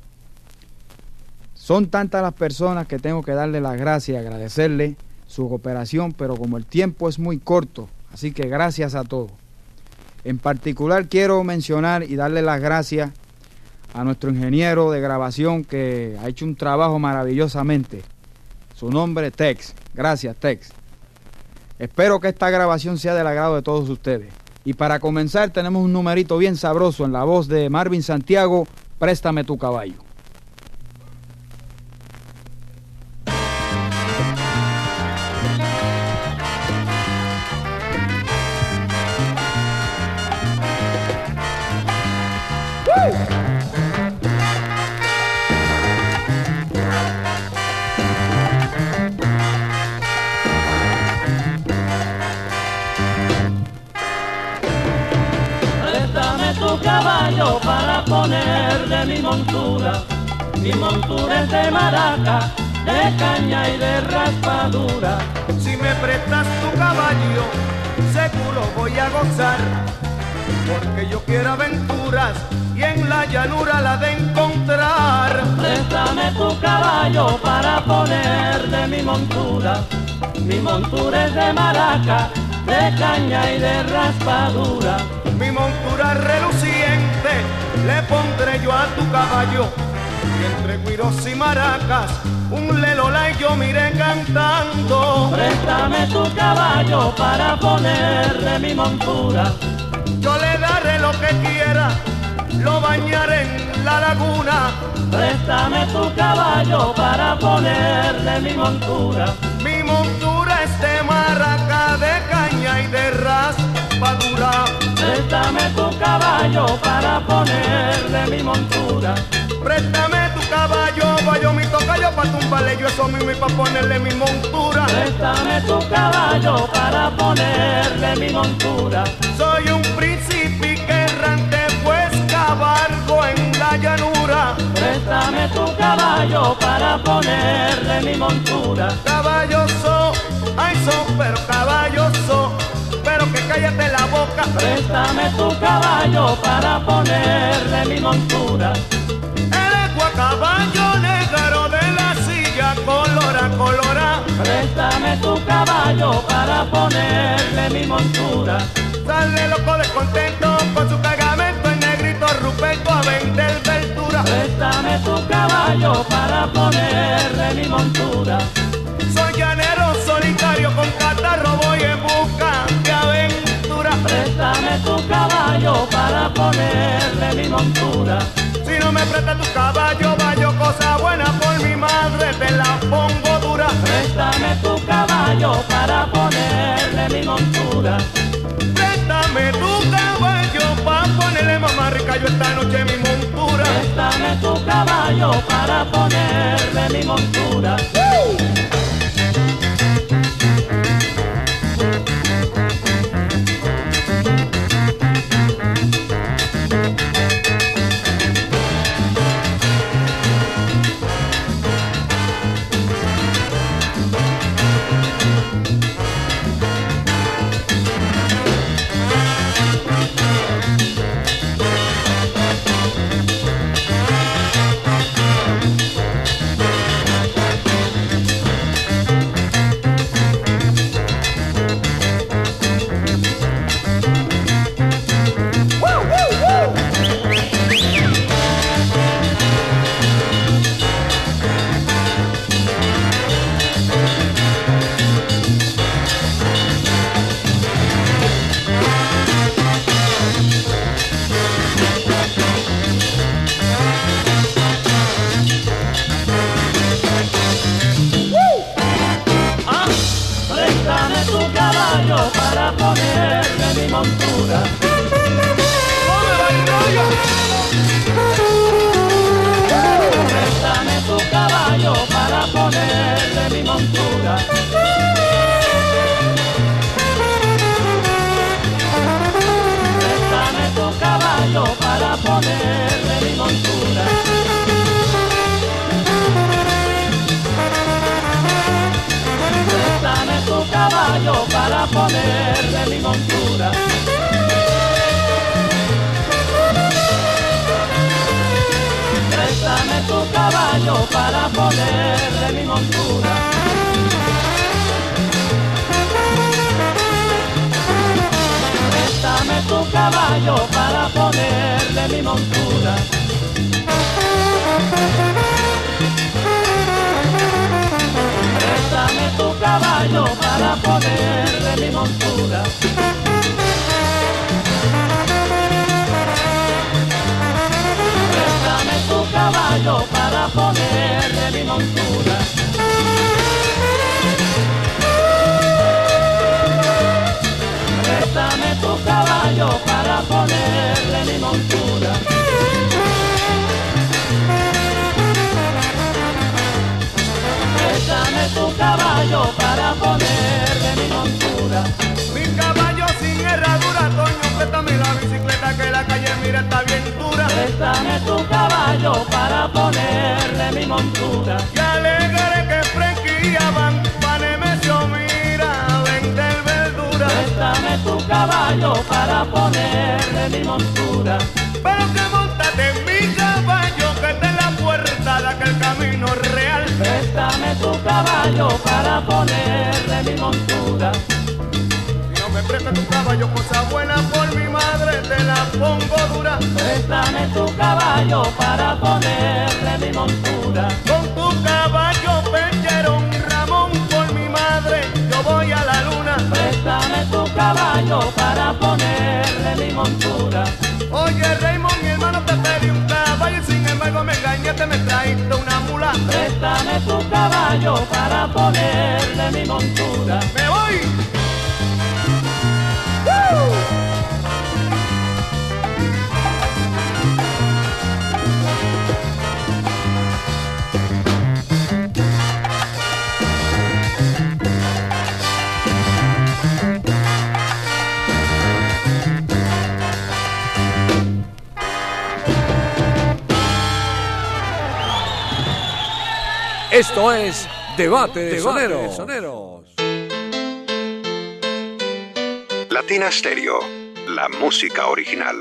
Son tantas las personas que tengo que darle las gracias y agradecerle su cooperación, pero como el tiempo es muy corto, así que gracias a todos. En particular quiero mencionar y darle las gracias a nuestro ingeniero de grabación que ha hecho un trabajo maravillosamente. Su nombre es Tex. Gracias, Tex. Espero que esta grabación sea del agrado de todos ustedes. Y para comenzar tenemos un numerito bien sabroso en la voz de Marvin Santiago, Préstame tu caballo. Mi montura es de maraca, de caña y de raspadura. Si me prestas tu caballo, seguro voy a gozar. Porque yo quiero aventuras y en la llanura la de encontrar. Préstame tu caballo para ponerle mi montura. Mi montura es de maraca, de caña y de raspadura. Mi montura reluciente le pondré yo a tu caballo. Y entre guiros y maracas, un lelola y yo miré cantando. Préstame tu caballo para ponerle mi montura. Yo le daré lo que quiera, lo bañaré en la laguna. Préstame tu caballo para ponerle mi montura. Mi montura es de maraca, de caña y de raspadura. Préstame tu caballo para ponerle mi montura. Préstame tu caballo, vaya mi tocayo pa' tumbarle yo eso mismo y pa' ponerle mi montura. Préstame tu caballo para ponerle mi montura. Soy un príncipe que errante, pues cabalgo en la llanura. Préstame tu caballo para ponerle mi montura. Caballoso, ay so, pero caballoso, pero que cállate la boca. Préstame tu caballo para ponerle mi montura. Caballo negro de la silla, colora, colora. Préstame tu caballo para ponerle mi montura. Sale loco descontento con su cargamento en negrito Ruperto a vender verdura. Préstame tu caballo para ponerle mi montura. Soy llanero solitario con catarro, voy en busca de aventura. Préstame tu caballo para ponerle mi montura. No me prestas tu caballo, vaya cosa buena por mi madre, te la pongo dura. Préstame tu caballo para ponerle mi montura. Préstame tu caballo para ponerle mamá rica yo esta noche mi montura. Préstame tu caballo para ponerle mi montura. Para ponerle mi montura. Préstame tu caballo para ponerle mi montura. Préstame tu caballo para ponerle mi montura. Préstame tu caballo para ponerle mi montura. Mi caballo sin herradura, Toño, préstame la bicicleta que la calle caballo para ponerle mi montura. Pero que montate en mi caballo que en la puerta de aquel camino real. Préstame tu caballo para ponerle mi montura. Si no me prestas tu caballo, cosa buena por mi madre, te la pongo dura. Préstame tu caballo para ponerle mi montura. Con tu caballo madre, yo voy a la luna. Préstame tu caballo para ponerle mi montura. Oye, Raymond, mi hermano, te pedí un caballo y sin embargo me engañaste, me trajiste una mula. Préstame tu caballo para ponerle mi montura. ¡Me voy! Esto es Debate de Soneros. Latina Stereo, la música original.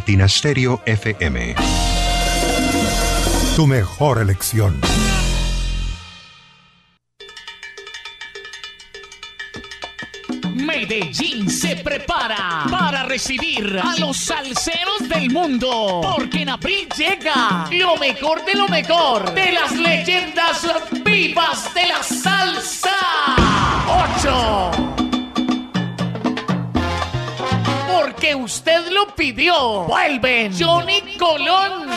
Latina Stereo FM. Tu mejor elección. Medellín se prepara para recibir a los salseros del mundo. Porque en abril llega lo mejor de lo mejor de las leyendas vivas de la salsa. 8. Porque usted lo pidió. Vuelven Johnny Colón.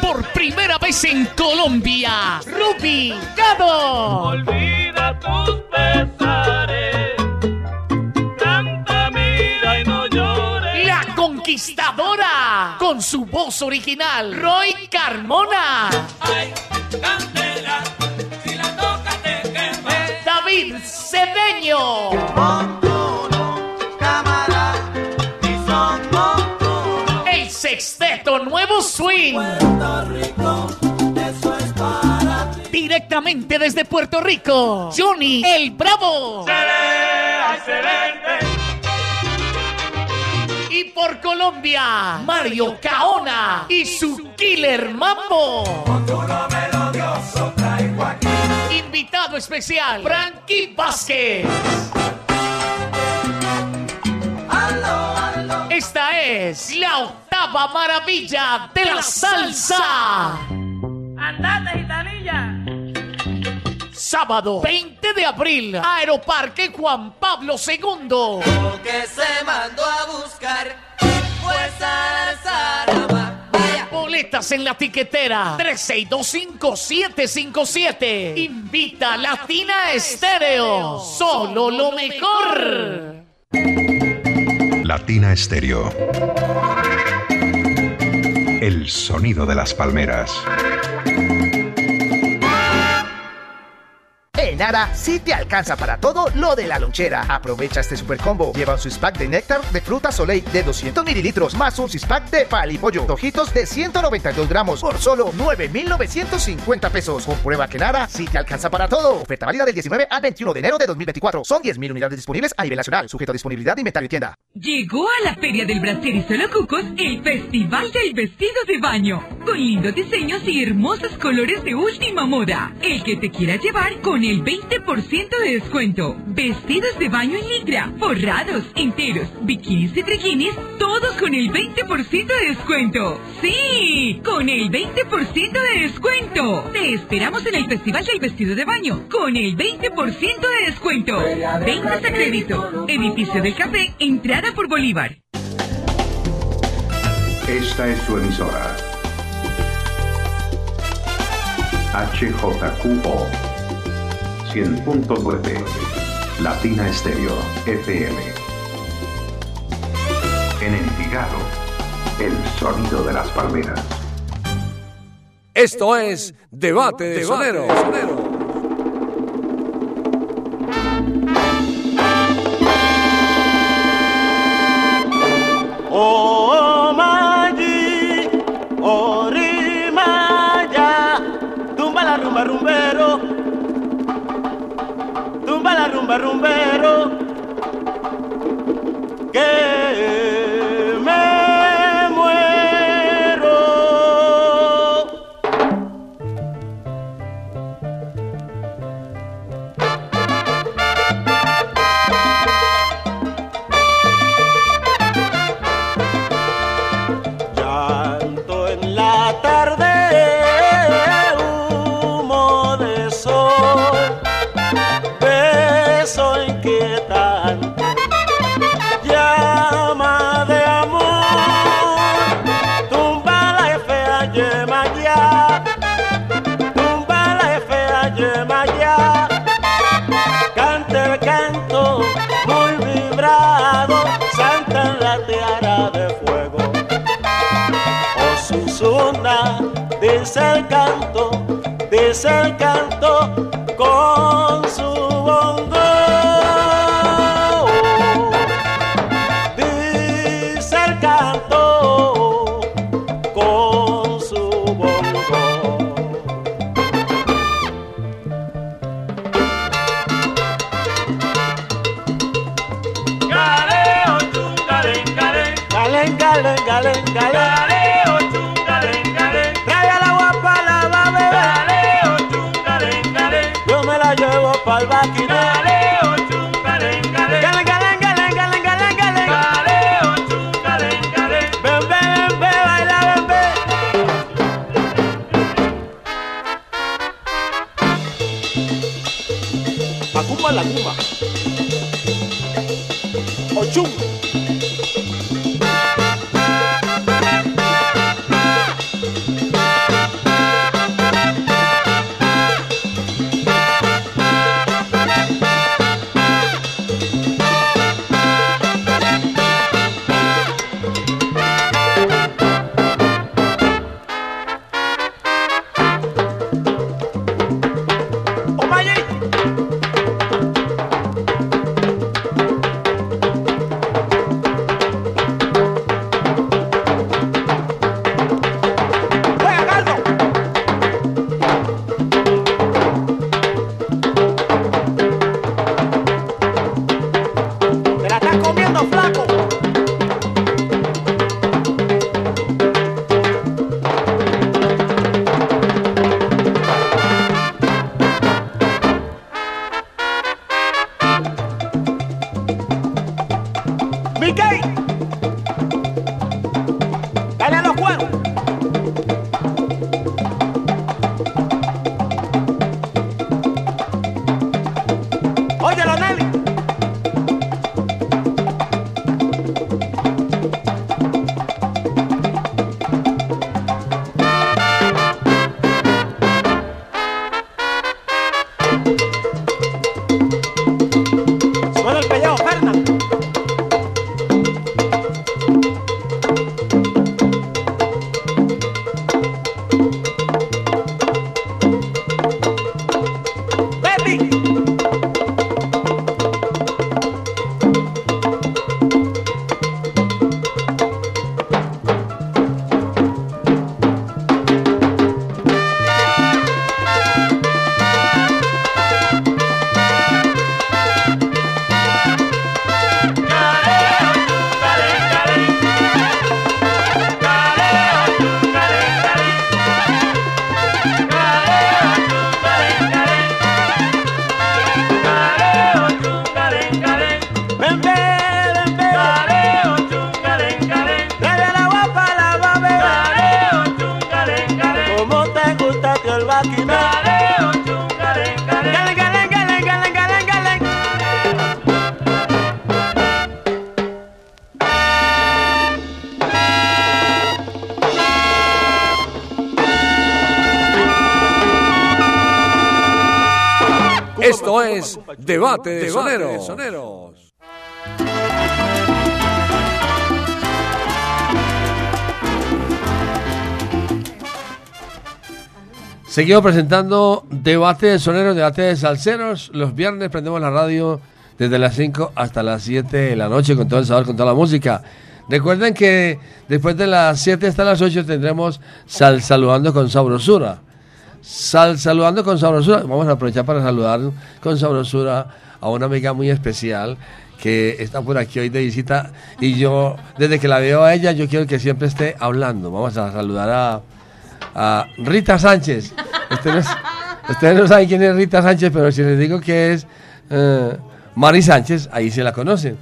Por primera vez en Colombia, Ruby Gado. Olvida tus pesares. Canta, mira y no llores. La Conquistadora, con su voz original, Roy Carmona. Ay, cántela. David Cedeño. El sexteto Nuevo Swing. Directamente desde Puerto Rico, Johnny el Bravo. Y por Colombia, Mario Caona y su Killer Mambo. Invitado especial, Frankie Vázquez. Esta es la octava maravilla de la salsa. Andate, gitanilla. sábado 20 de abril, Aeroparque Juan Pablo II. que se mandó a buscar fue Salsarama. Boletas en la tiquetera 3625-757. Invita Latina Estéreo. Solo lo mejor. Latina Estéreo. El sonido de las palmeras. En Ara sí te alcanza para todo lo de la lonchera. Aprovecha este super combo. Lleva un six pack de néctar de fruta Soleil de 200 mililitros, más un six pack de palipollo, tojitos de 192 gramos por solo 9,950 pesos. Comprueba que en Ara sí te alcanza para todo. Oferta válida del 19 al 21 de enero de 2024. Son 10.000 unidades disponibles a nivel nacional, sujeto a disponibilidad de inventario y tienda. Llegó a la Feria del Brasier y Solo Cucos el Festival del Vestido de Baño, con lindos diseños y hermosos colores de última moda. El que te quiera llevar con el 20% de descuento. Vestidos de baño en licra, forrados, enteros, bikinis y triquinis, todos con el 20% de descuento. ¡Sí! ¡Con el 20% de descuento! Te esperamos en el Festival del Vestido de Baño, con el 20% de descuento. Ventas a crédito. Edificio del Café, entrada por Bolívar. Esta es su emisora. HJQO 100.9 Latina Estéreo FM. En Envigado, el sonido de las palmeras. Esto es Debate de Sonero. Tumba ya, tumba la fea ya, canta el canto muy vibrado, santa en la tiara de fuego. Susuna, dice el canto, dice el canto Esto es Debate de Soneros. Seguimos presentando Debate de Soneros, Debate de Salseros. Los viernes prendemos la radio desde las 5 hasta las 7 de la noche con todo el sabor, con toda la música. Recuerden que después de las 7 hasta las 8 tendremos Sal Saludando con Sabrosura. Sal Saludando con Sabrosura. Vamos a aprovechar para saludar con Sabrosura a una amiga muy especial que está por aquí hoy de visita y yo, desde que la veo a ella, yo quiero que siempre esté hablando. Vamos a saludar a, a Rita Sánchez. Ustedes, ustedes no saben quién es Rita Sánchez, pero si les digo que es eh, Mari Sánchez, ahí se la conocen.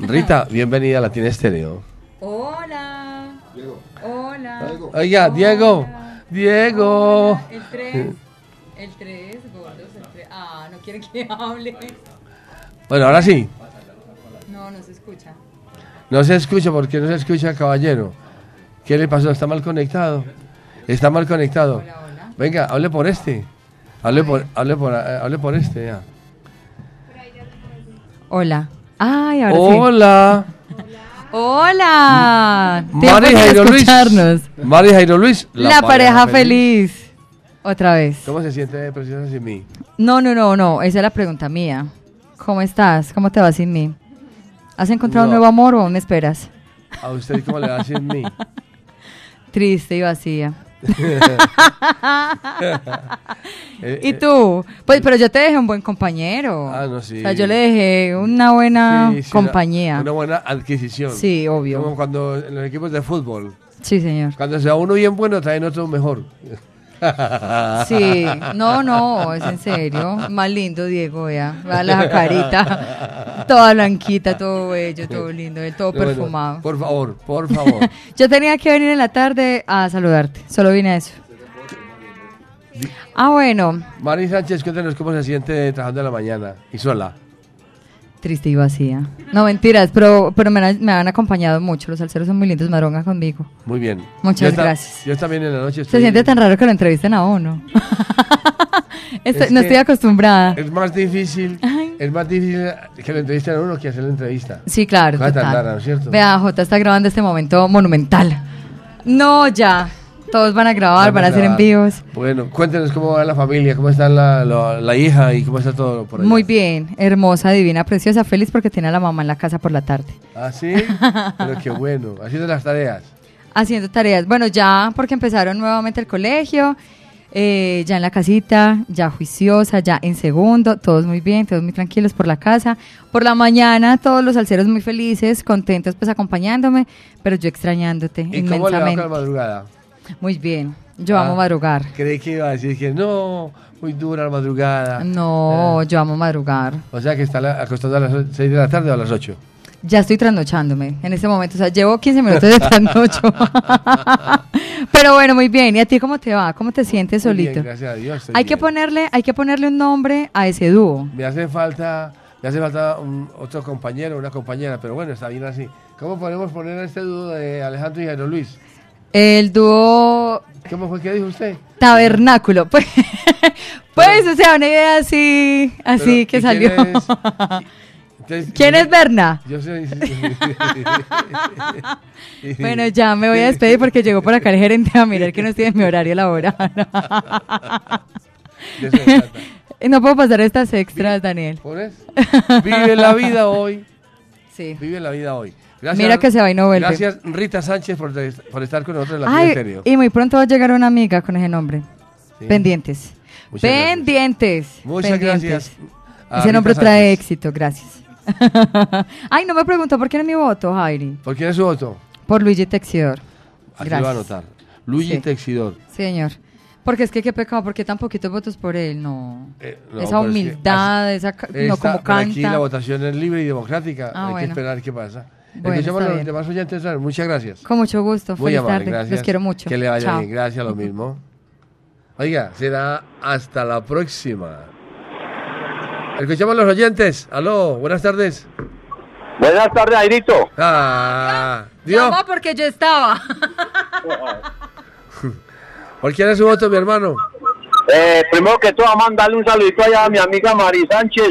Rita, bienvenida a Latina Estéreo. Hola. Hola. Oiga, Diego, Diego. El 3. El 3, gordos, el 3. Ah, no quiere que hable. Bueno, ahora sí. No, no se escucha. No se escucha, ¿por qué no se escucha, caballero? ¿Qué le pasó? ¿Está mal conectado? Está mal conectado. Venga, hable por este. Hable por, hable por, eh, hable por este, ya. Hola. Ay, ahora sí. Hola. Mari Jairo Luis. Mari Jairo Luis. La, pareja feliz. Otra vez. ¿Cómo se siente preciosa sin mí? No, no, no, no. Esa es la pregunta mía. ¿Cómo estás? ¿Cómo te va sin mí? ¿Has encontrado un nuevo amor o aún me esperas? ¿A usted cómo le va sin mí? Triste y vacía. Eh, ¿Y eh, tú? Pues, pero yo te dejé un buen compañero. Ah, no, sí. O sea, yo le dejé una buena Sí, sí, compañía. Una, una buena adquisición. Sí, obvio. Como cuando en los equipos de fútbol. Sí, señor. Cuando se va uno bien bueno, traen otro mejor. Sí, no, no, es en serio. Más lindo, Diego, ya. Vea la carita. Toda blanquita, todo bello, todo lindo, todo Bueno, perfumado. por favor, por favor. Yo tenía que venir en la tarde a saludarte. Solo vine a eso. Ah, bueno, Mari Sánchez, cuéntanos cómo se siente trabajando en la mañana y sola. Triste y vacía. No, mentiras, pero, pero me, han- me han acompañado mucho. Los salseros son muy lindos, madronga conmigo. Muy bien. Muchas Yo gracias. Yo también en la noche Se estoy... siente tan raro que lo entrevisten a uno. Estoy- Es no estoy acostumbrada. Es más difícil, es más difícil que lo entrevisten a uno que hacer la entrevista. Sí, claro, total. rara, ¿no es cierto? Vea, J está grabando este momento monumental. No, ya. Todos van a grabar, van a hacer grabar. envíos. Bueno, cuéntenos cómo va la familia, cómo está la, la- la hija y cómo está todo por allá. Muy bien, hermosa, divina, preciosa, feliz porque tiene a la mamá en la casa por la tarde. ¿Ah, sí? Pero qué bueno. Haciendo las tareas. Haciendo tareas. Bueno, ya porque empezaron nuevamente el colegio, eh, ya en la casita, ya juiciosa, ya en segundo, todos muy bien, todos muy tranquilos por la casa. Por la mañana, todos los alceros muy felices, contentos pues acompañándome, pero yo extrañándote ¿Y cómo le va con inmensamente. la madrugada? Muy bien, yo Ah, amo madrugar. Creí que iba a decir que no, muy dura la madrugada. No, yo amo madrugar. O sea que está acostando a las 6 de la tarde o a las 8. Ya estoy trasnochándome en este momento. O sea, llevo 15 minutos de trasnocho. Pero bueno, muy bien. ¿Y a ti cómo te va? ¿Cómo te sientes Muy bien, solito? gracias a Dios, hay que bien. ponerle, hay que ponerle un nombre a ese dúo. Me hace falta, me hace falta un- otro compañero, una compañera, pero bueno, está bien así. ¿Cómo podemos poner a este dúo de Alejandro y Jairo Luis? El dúo ¿Cómo fue que dijo usted? tabernáculo. Pues, pues o sea, una idea así, así Pero, que ¿y salió. quién es? Entonces, ¿Quién es Berna? Yo soy. Bueno, ya me voy a despedir porque llegó por acá el gerente a mirar que no estoy en mi horario laboral. No puedo pasar estas extras, Daniel. ¿Por eso? Vive la vida hoy. Sí. Vive la vida hoy. Mira que se va y no vuelve. Gracias, Rita Sánchez, por, por estar con nosotros en la Ay, y muy pronto va a llegar una amiga con ese nombre. Sí. Pendientes. Muchas gracias. Pendientes. Muchas pendientes. gracias Ese Rita nombre trae Sánchez. éxito, gracias. Ay, no me preguntó por quién es mi voto, Jairi. ¿Por quién es su voto? Por Luigi Texidor. Aquí lo va a Gracias. anotar. Luigi Sí. Texidor. Señor. Porque es que qué pecado, porque tan poquitos votos por él, no. Eh, no, esa pero es que humildad, esa no como pero Aquí la canta. votación es libre y democrática. Ah, Hay bueno. que esperar qué pasa. Bueno, Escuchemos a los bien. demás oyentes. Muchas gracias. Con mucho gusto. Muy Feliz amable, tarde. gracias. Los quiero mucho. Que le vaya Chao. bien. Gracias, lo mismo. Oiga, será hasta la próxima. Escuchamos a los oyentes. Aló, buenas tardes. Buenas tardes, Airito. Ah, ¿dio? Llamó porque yo estaba. ¿Por quién es su voto, mi hermano? Eh, primero que todo, mandarle un saludito allá a mi amiga Mari Sánchez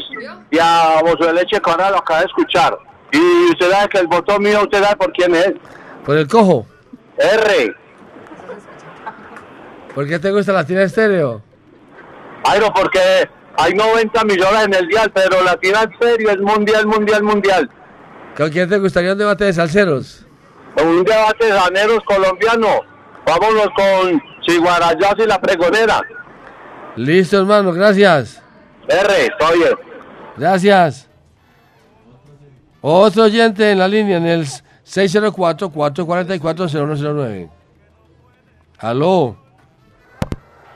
y a Bozo de Leche que ahora lo acaba de escuchar. Y usted sabe que el voto mío, usted sabe por quién es. Por el cojo. R. ¿Por qué te gusta Latina Estéreo? Airo, porque hay 90 millones en el dial, pero Latina serio es mundial, mundial, mundial. ¿Con quién te gustaría un debate de salseros? Un debate de saneros colombiano. Vámonos con Chiguarayas y la pregonera. Listo, hermano, gracias. R, bien. Gracias. Otro oyente en la línea en el 604-444-0109. Aló.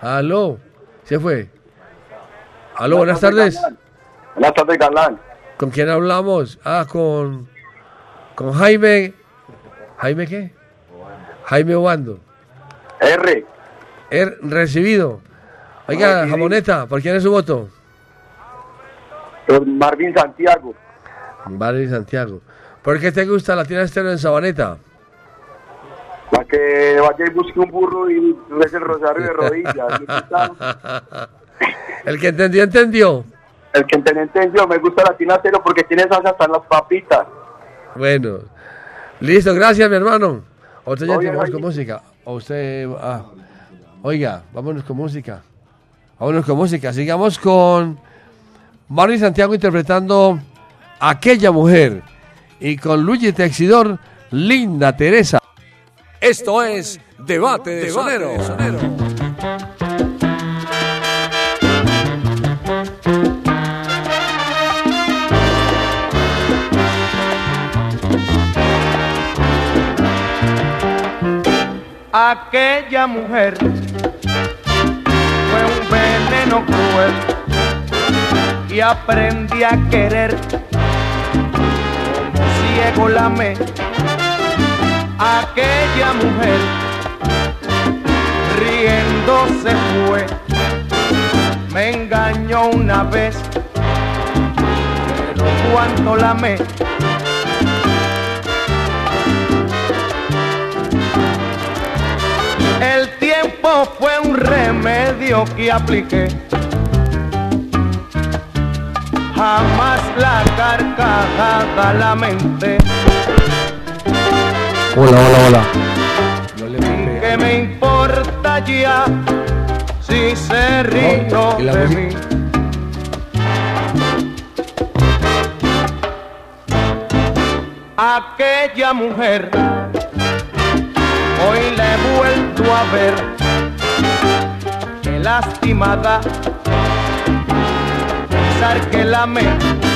Aló. Se fue. Aló, buenas tardes. Buenas tardes, Galán. ¿Con quién hablamos? Ah, con. Con Jaime. ¿Jaime qué? Jaime Obando. R. Er, recibido. Oiga, jamoneta, ¿por quién es su voto? Marvin Santiago. Vale, Santiago. ¿Por qué te gusta la tienda estéreo en Sabaneta? Para que vaya y busque un burro y rece el rosario de rodillas. El que entendió, entendió. El que entendió, entendió. Me gusta la tina cero porque tiene salsa hasta las papitas. Bueno. Listo, gracias, mi hermano. Otro ya Oye, vamos con música. O usted. ah. Oiga, vámonos con música. Vámonos con música. Sigamos con Marvin Santiago interpretando Aquella Mujer. Y con Luigi Texidor, Linda Teresa. Esto es Debate de Sonero. Aquella mujer fue un veneno cruel y aprendí a querer amé. Aquella mujer riendo se fue, me engañó una vez, pero cuánto la amé. El tiempo fue un remedio que apliqué. Jamás la carcajada lamenté. Hola, hola, hola. ¿Qué me importa ya si se ¿y la de música? mí? Aquella mujer, hoy la he vuelto a ver, qué lastimada, pensar que la amé.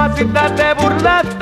Mamacita te burlaste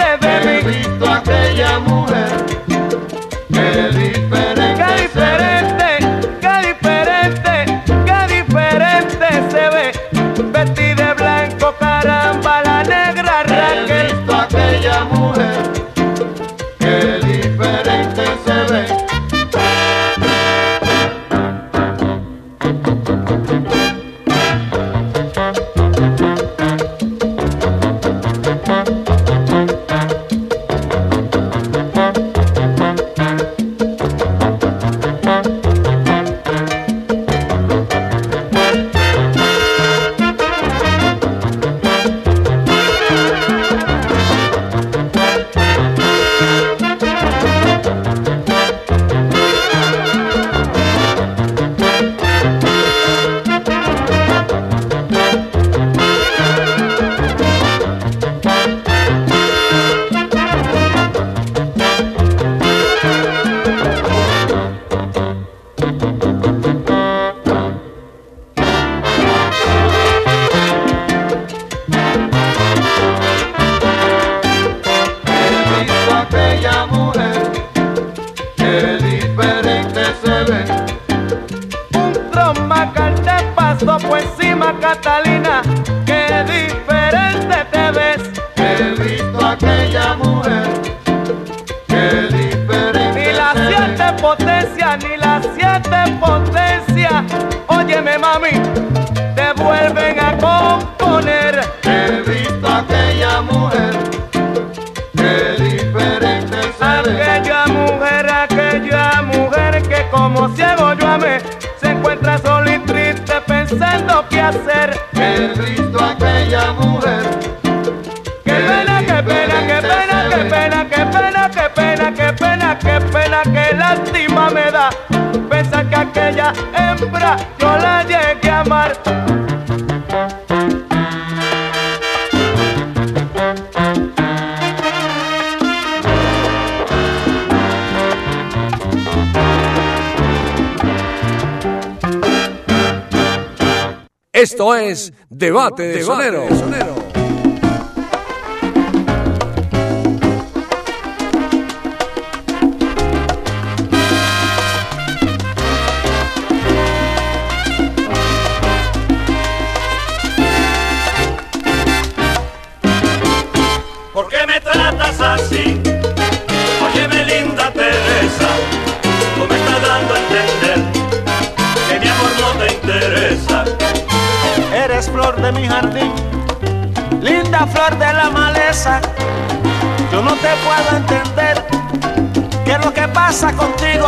Debate de, sonero.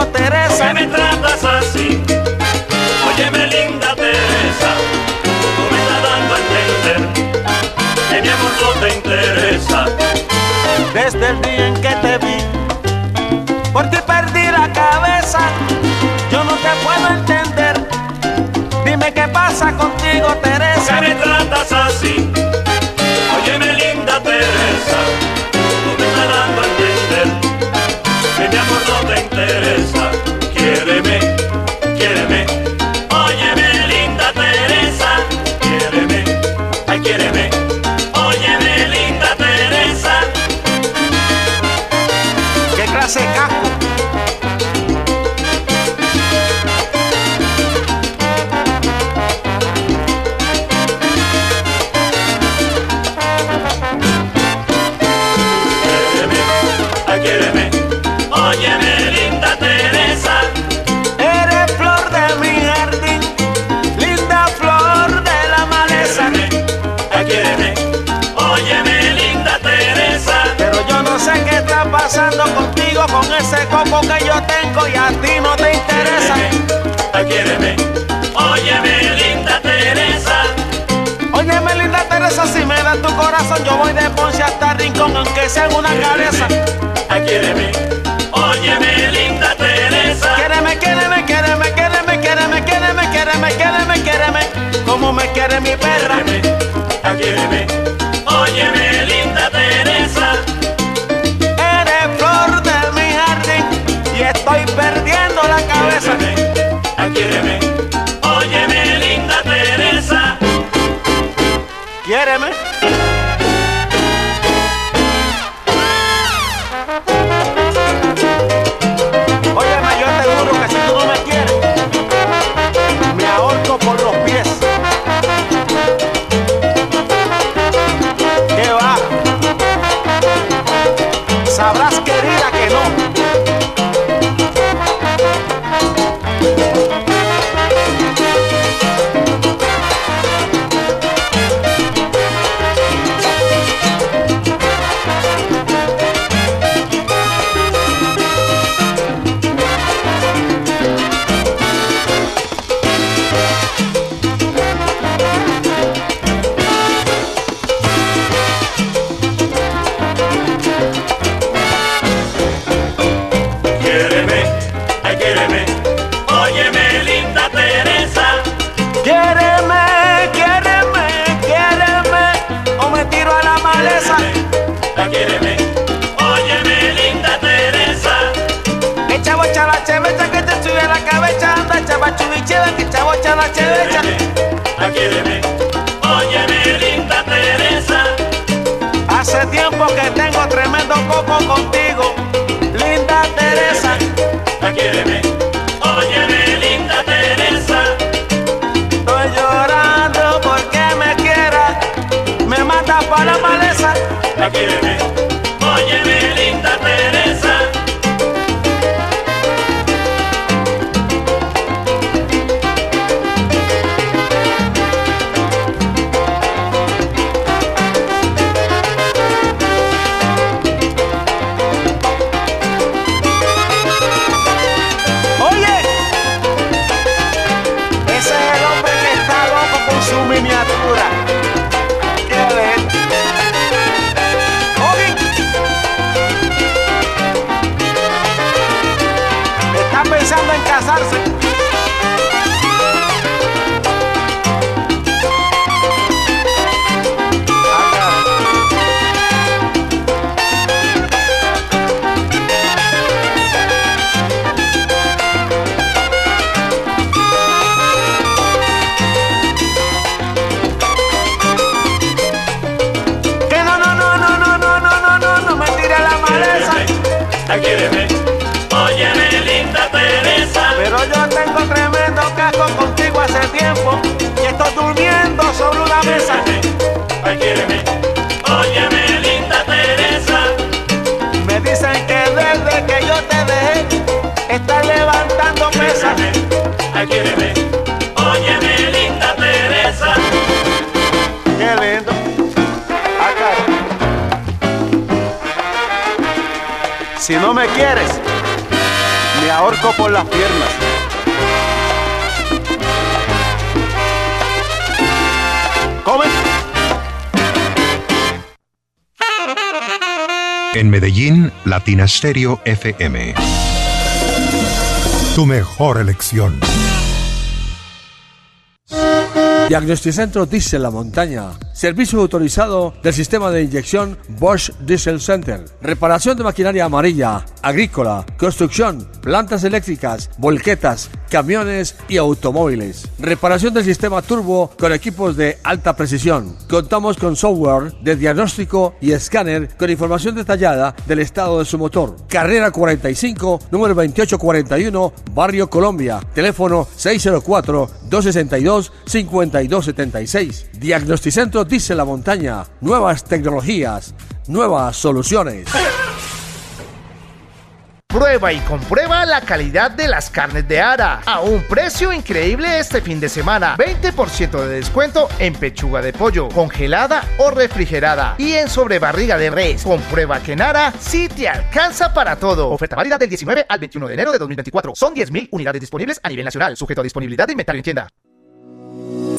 Teresa. ¿Qué me tratas así? Óyeme, linda Teresa. Tú me estás dando a entender que mi amor no te interesa. Desde el día en que te vi, por ti perdí la cabeza. Yo no te puedo entender. Dime qué pasa contigo, Teresa. ¿Qué me tratas así? corazón, yo voy de Ponce hasta Rincón, aunque sea en una cabeza. Quiéreme, óyeme, linda Teresa. Quéreme, quéreme, quéreme, quéreme, quéreme, quéreme, quéreme, quéreme, quéreme, como me quiere mi perra. Quiéreme, óyeme, linda Teresa. Eres flor de mi jardín y estoy perdiendo la cabeza. Ay, quiéreme. contigo, linda Teresa. Aquíreme, óyeme, linda Teresa. Estoy llorando porque me quieras, me mata para la maleza. Aquíreme, óyeme. Me quieres, me ahorco por las piernas. Come. En Medellín, Latina Stereo FM. Tu mejor elección. Diagnosticentro Diesel La Montaña. Servicio autorizado del sistema de inyección Bosch Diesel Center. Reparación de maquinaria amarilla, agrícola, construcción, plantas eléctricas, volquetas, camiones y automóviles. Reparación del sistema turbo con equipos de alta precisión. Contamos con software de diagnóstico y escáner con información detallada del estado de su motor. Carrera 45, número 2841, Barrio Colombia. Teléfono 604-262-5276. Diagnosticentro Dice la Montaña. Nuevas tecnologías, nuevas soluciones. Prueba y comprueba la calidad de las carnes de Ara a un precio increíble este fin de semana. 20% de descuento en pechuga de pollo, congelada o refrigerada y en sobrebarriga de res. Comprueba que en Ara sí te alcanza para todo. Oferta válida del 19 al 21 de enero de 2024. Son 10.000 unidades disponibles a nivel nacional, sujeto a disponibilidad de inventario en tienda.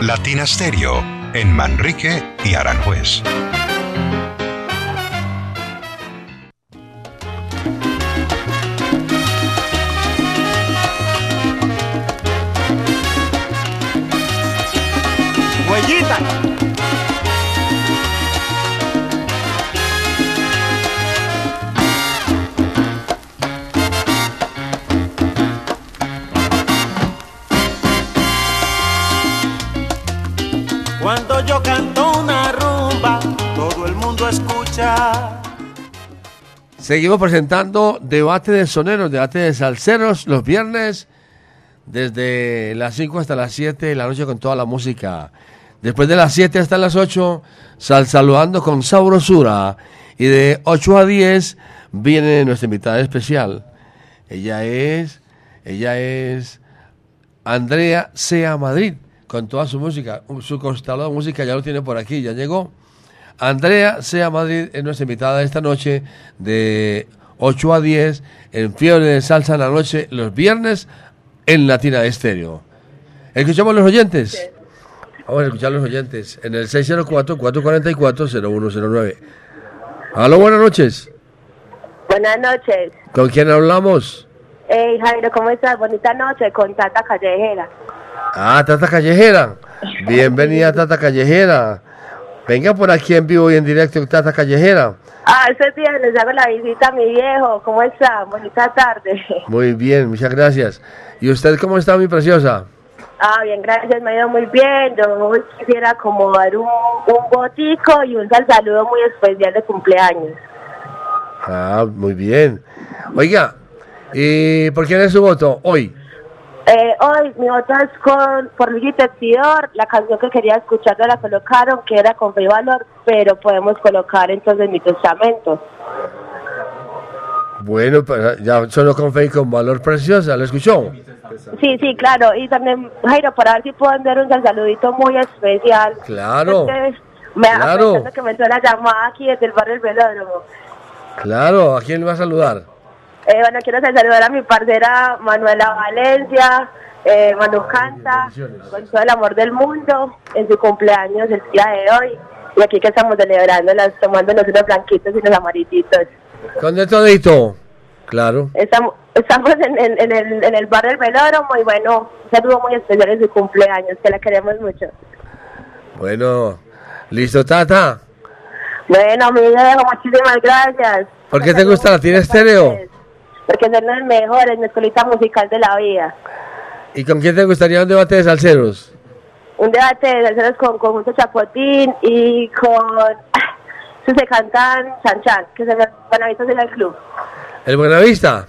Latina Stereo en Manrique y Aranjuez. Seguimos presentando debate de soneros, debate de salseros los viernes desde las 5 hasta las 7 de la noche con toda la música. Después de las 7 hasta las 8, sal saludando con sabrosura. Y de 8 a 10 viene nuestra invitada especial. Ella es, ella es Andrea Sea Madrid, con toda su música. Su constado de música ya lo tiene por aquí, ya llegó. Andrea Sea Madrid es nuestra invitada esta noche de 8 a 10 en Fiebre de Salsa en la noche, los viernes en Latina de Estéreo. ¿Escuchamos los oyentes? Vamos a escuchar los oyentes en el 604-444-0109. Aló, buenas noches. Buenas noches. ¿Con quién hablamos? Hey Jairo, ¿cómo estás? Bonita noche con Tata Callejera. Ah, Tata Callejera. Bienvenida, Tata Callejera. Venga por aquí en vivo y en directo, Tata Callejera. Ah, ese día les hago la visita a mi viejo. ¿Cómo está? Bonita tarde. Muy bien, muchas gracias. ¿Y usted cómo está, mi preciosa? Ah, bien, gracias, me ha ido muy bien. Yo quisiera como dar un, un botico y un sal saludo muy especial de cumpleaños. Ah, muy bien. Oiga, ¿y por quién es su voto hoy? Eh, hoy mi voto es con, por Luigi Texidor. La canción que quería escuchar no la colocaron, que era con Fe y Valor, pero podemos colocar entonces mi testamento. Bueno, pues ya solo con fe y con valor preciosa, ¿lo escuchó? Sí, sí, claro. Y también, Jairo, para ver si puedo enviar un saludito muy especial. Claro. Me Claro. que me suena llamada aquí desde el barrio El Velódromo. Claro, ¿a quién va a saludar? Eh, bueno, quiero saludar a mi parcera Manuela Valencia, eh, Manu Canta, con todo el amor del mundo, en su cumpleaños el día de hoy. Y aquí que estamos celebrándolas, tomándonos unos blanquitos y unos amarillitos. Con de todito. Claro. Estamos, estamos en, en- en el, en el barrio El Velódromo y bueno, un saludo muy especial en su cumpleaños, que la queremos mucho. Bueno, listo, Tata. Bueno, mi viejo, muchísimas gracias. ¿Por qué te gusta la tiene estéreo? Porque son los mejores, mi escuelita musical de la vida. ¿Y con quién te gustaría un debate de salseros? Un debate de salseros con Conjunto Chapotín y con... Se se cantan Chanchan, que se me van a en el club. ¿El Buenavista?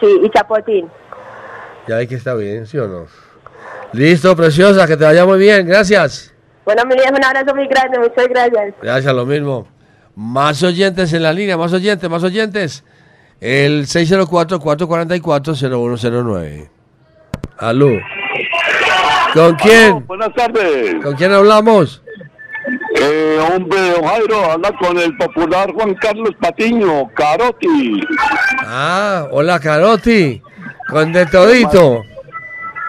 Sí, y Chapotín. Ya ve que está bien, ¿sí o no? Listo, preciosa, que te vaya muy bien, gracias. Bueno, mi un abrazo muy grande, muchas gracias. Gracias, lo mismo. Más oyentes en la línea, más oyentes, más oyentes. El 604-444-0109. Aló. ¿Con quién? Buenas tardes. ¿Con quién hablamos? Eh, hombre, don Jairo, habla con el popular Juan Carlos Patiño, Carotti. Ah, hola, Caroti. Con de todito.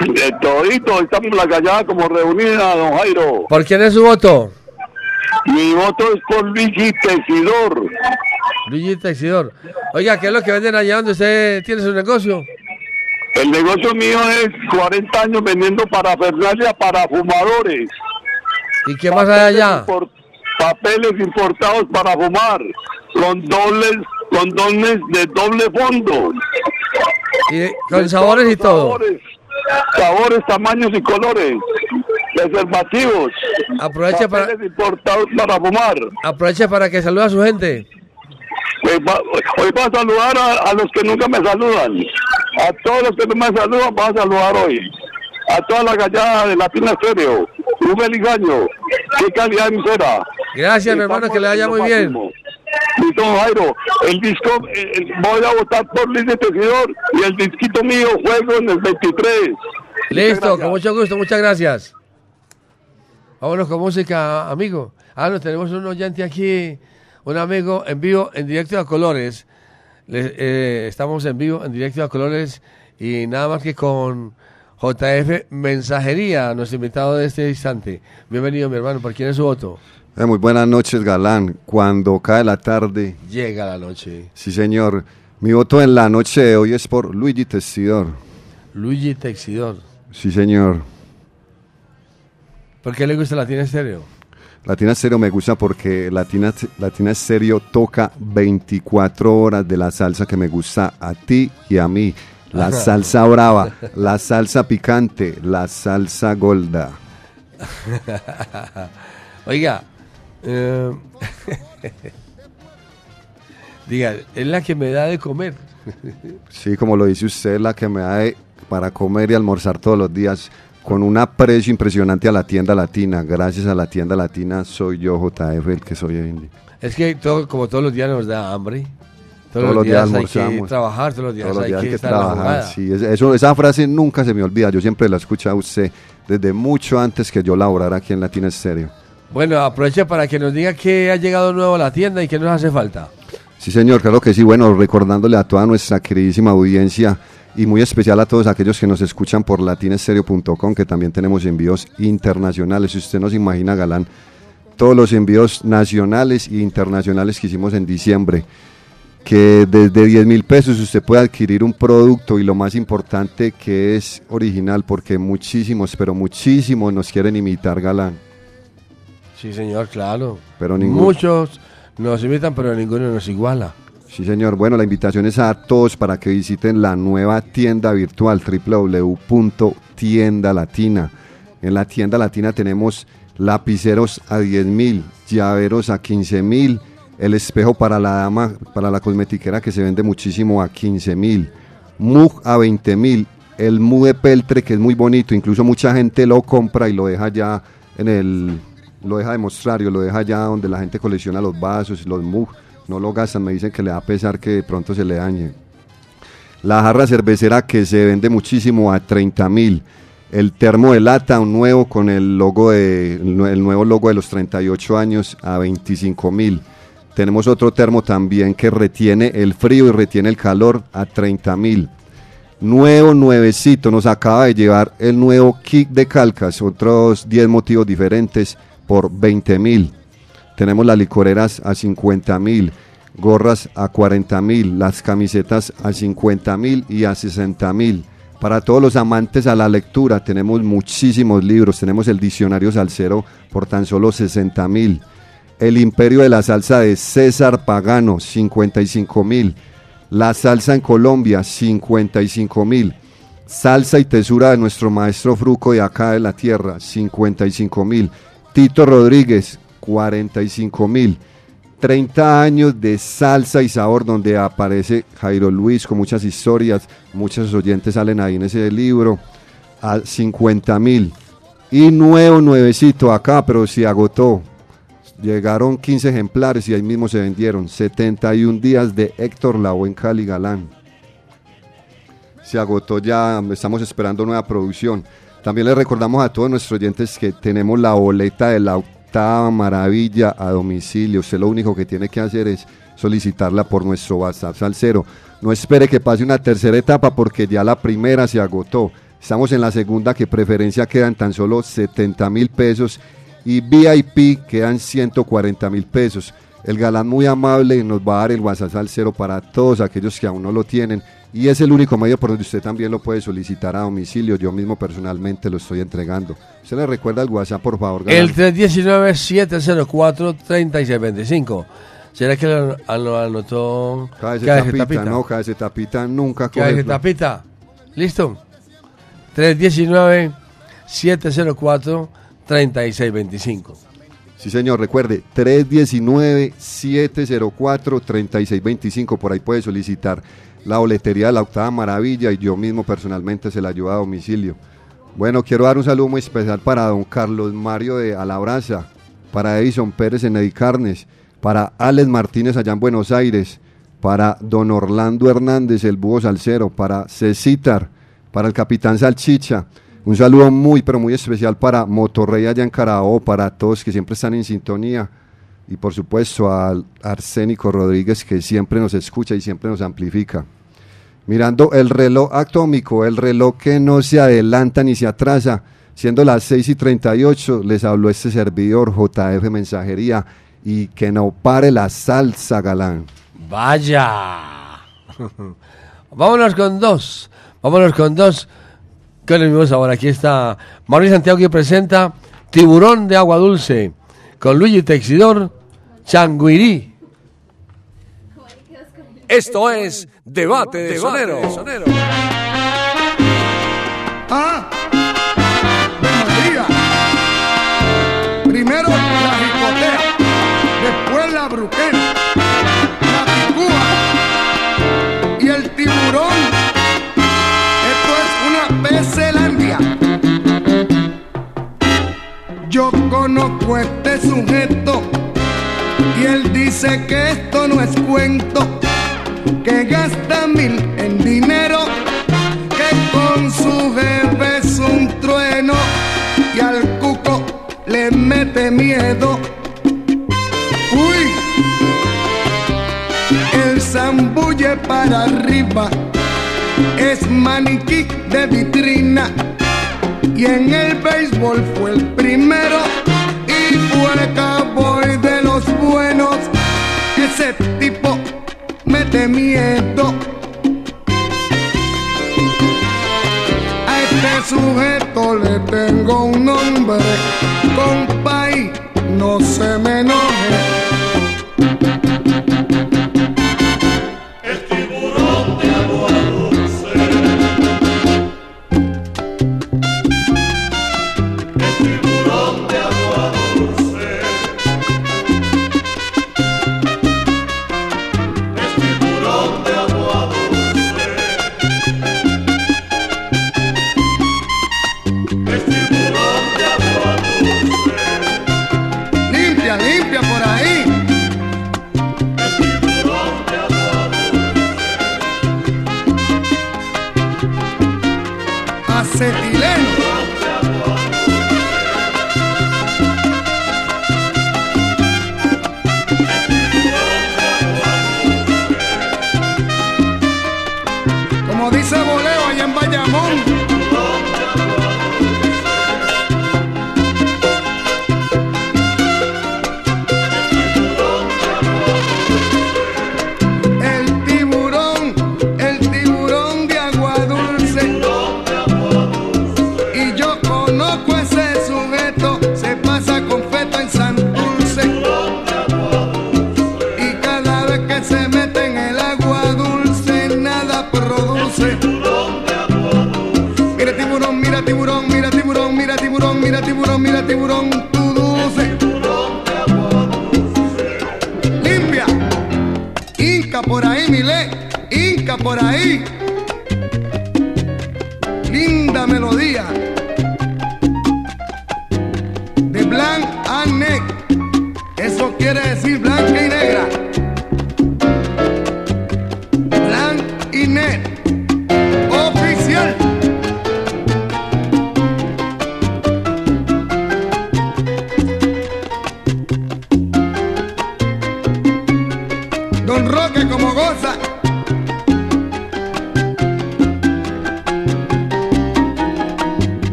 De todito, estamos la callada como reunida, don Jairo. ¿Por quién es su voto? Mi voto es por Luigi Tesidor. Luigi Texidor. Oiga, ¿qué es lo que venden allá donde usted tiene su negocio? El negocio mío es 40 años vendiendo parafernalia para fumadores. ¿Y qué más hay allá? Papeles importados para fumar. Condones, condones de doble fondo. Y con sabores y todo. Sabores, sabores, tamaños y colores. Preservativos. Aproveche para, Papeles importados para fumar. aproveche para que salude a su gente. Hoy va a saludar a, a los que nunca me saludan. A todos los que no me saludan, va a saludar hoy. A toda la gallada de Latina Estéreo. Un feliz año. Qué calidad de emisora. Gracias, mi hermano, que le vaya muy bien. Listo, don Jairo. El disco, eh, eh, voy a votar por Luis de Tejedor y el disquito mío juego en el 23. Listo, con mucho gusto, muchas gracias. Vámonos con música, amigo. Ah, no, tenemos un oyente aquí, un amigo en vivo, en directo a colores. Le- eh, estamos en vivo, en directo a colores y nada más que con JF Mensajería, nuestro invitado de este instante. Bienvenido, mi hermano. ¿Por quién es su voto? Eh, muy buenas noches, Galán. Cuando cae la tarde, Llega la noche. sí señor, mi voto en la noche de hoy es por Luigi Testidor. Luigi Texidor. Sí señor. ¿Por qué le gusta Latina Estéreo? Latina Estéreo me gusta porque Latina, Latina Estéreo toca 24 horas de la salsa que me gusta a ti y a mí. La Ajá. salsa brava, la salsa picante, la salsa golda. Oiga, eh, diga, es la que me da de comer. Sí, como lo dice usted, la que me da de- para comer y almorzar todos los días con un aprecio impresionante a la tienda latina. Gracias a la tienda latina soy yo, JF, el que soy hoy en día. Es que todo, como todos los días nos da hambre. Todos, Todos los días, hay que trabajar, todos los días Todos los hay días que, hay que estar trabajar. Sí, es- eso, esa frase nunca se me olvida. Yo siempre la escucho a usted desde mucho antes que yo laborara aquí en Latina Estéreo. Bueno, aproveche para que nos diga que ha llegado nuevo a la tienda y que nos hace falta. Sí, señor, claro que sí. Bueno, recordándole a toda nuestra queridísima audiencia y muy especial a todos aquellos que nos escuchan por latinestereo.com, que también tenemos envíos internacionales. Si usted nos imagina, Galán, todos los envíos nacionales e internacionales que hicimos en diciembre, que desde 10 mil pesos usted puede adquirir un producto y lo más importante que es original, porque muchísimos, pero muchísimos nos quieren imitar, Galán. Sí, señor, claro. Pero ninguno. Muchos nos imitan, pero ninguno nos iguala. Sí, señor. Bueno, la invitación es a todos para que visiten la nueva tienda virtual www.tiendalatina. En la tienda latina tenemos lapiceros a 10 mil, llaveros a 15 mil, el espejo para la dama, para la cosmetiquera que se vende muchísimo a 15 mil, mug a 20 mil, el mug de peltre que es muy bonito, incluso mucha gente lo compra y lo deja ya en el, lo deja de mostrario, lo deja ya donde la gente colecciona los vasos, los mug, no lo gastan, me dicen que le da pesar que de pronto se le dañe. La jarra cervecera que se vende muchísimo a 30 mil. El termo de lata, un nuevo con el logo de, el nue- el nuevo logo de los 38 años a 25 mil. Tenemos otro termo también que retiene el frío y retiene el calor a 30 mil. Nuevo, nuevecito, nos acaba de llevar el nuevo kit de calcas, otros 10 motivos diferentes por 20 mil. Tenemos las licoreras a 50 mil, gorras a 40 mil, las camisetas a 50 mil y a 60 mil. Para todos los amantes a la lectura tenemos muchísimos libros, tenemos el diccionario salsero por tan solo 60 mil. El imperio de la salsa de César Pagano, 55 mil. La salsa en Colombia, 55 mil. Salsa y tesura de nuestro maestro Fruco de acá de la tierra, 55 mil. Tito Rodríguez, 45 mil. 30 años de salsa y sabor donde aparece Jairo Luis con muchas historias, muchos oyentes salen ahí en ese libro, a 50 mil. Y nuevo, nuevecito acá, pero se agotó. Llegaron 15 ejemplares y ahí mismo se vendieron. 71 días de Héctor Lavoe en Cali Galán. Se agotó ya, estamos esperando nueva producción. También les recordamos a todos nuestros oyentes que tenemos la boleta de la octava maravilla a domicilio. Usted lo único que tiene que hacer es solicitarla por nuestro WhatsApp Salcero. No espere que pase una tercera etapa porque ya la primera se agotó. Estamos en la segunda que preferencia quedan tan solo 70 mil pesos y VIP quedan 140 mil pesos. El galán muy amable nos va a dar el WhatsApp Salcero para todos aquellos que aún no lo tienen y es el único medio por donde usted también lo puede solicitar a domicilio. Yo mismo personalmente lo estoy entregando. ¿Usted le recuerda el WhatsApp, por favor? galán? El 319-704-3625. ¿Será que lo, lo anotó Cállese tapita, Tapita? no, cállese tapita, nunca coge- Tapita. ¿Listo? 319-704-3625. Sí, señor, recuerde, 319-704-3625, por ahí puede solicitar la boletería de la octava maravilla y yo mismo personalmente se la llevo a domicilio. Bueno, quiero dar un saludo muy especial para don Carlos Mario de Alabraza, para Edison Pérez en Edicarnes, para Alex Martínez allá en Buenos Aires, para don Orlando Hernández, el búho salsero, para Cecitar, para el capitán Salchicha. Un saludo muy, pero muy especial para Motorrey allá en Carabobo, para todos que siempre están en sintonía. Y por supuesto al Arsénico Rodríguez que siempre nos escucha y siempre nos amplifica. Mirando el reloj atómico, el reloj que no se adelanta ni se atrasa, siendo las 6 y 38, les habló este servidor JF Mensajería y que no pare la salsa galán. Vaya. Vámonos con dos. Vámonos con dos. Con el mismo sabor. Aquí está Mauricio Santiago que presenta Tiburón de Agua Dulce. Con Luigi Texidor, Changuirí. Esto es Debate de Sonero. Ah, Yo conozco a este sujeto y él dice que esto no es cuento, que gasta mil en dinero que con su jefe es un trueno y al cuco le mete miedo. Uy, el zambulle para arriba es maniquí de vitrina y en el béisbol fue el primero y fue cowboy de los buenos. Ese tipo mete miedo. A este sujeto le tengo un nombre, compay, no se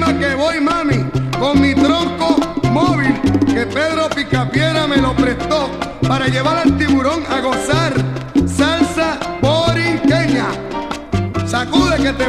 que voy, mami, con mi tronco móvil que Pedro Picapiedra me lo prestó para llevar al tiburón a gozar salsa borinqueña. Sacude que te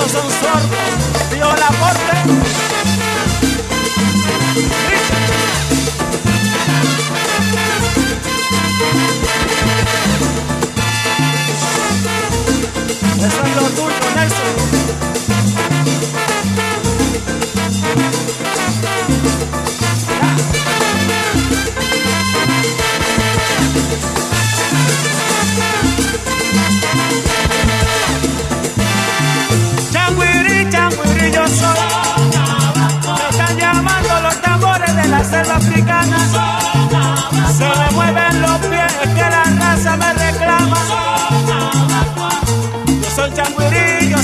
todos son sordos, dijo la Eso es lo tuyo, Nelson.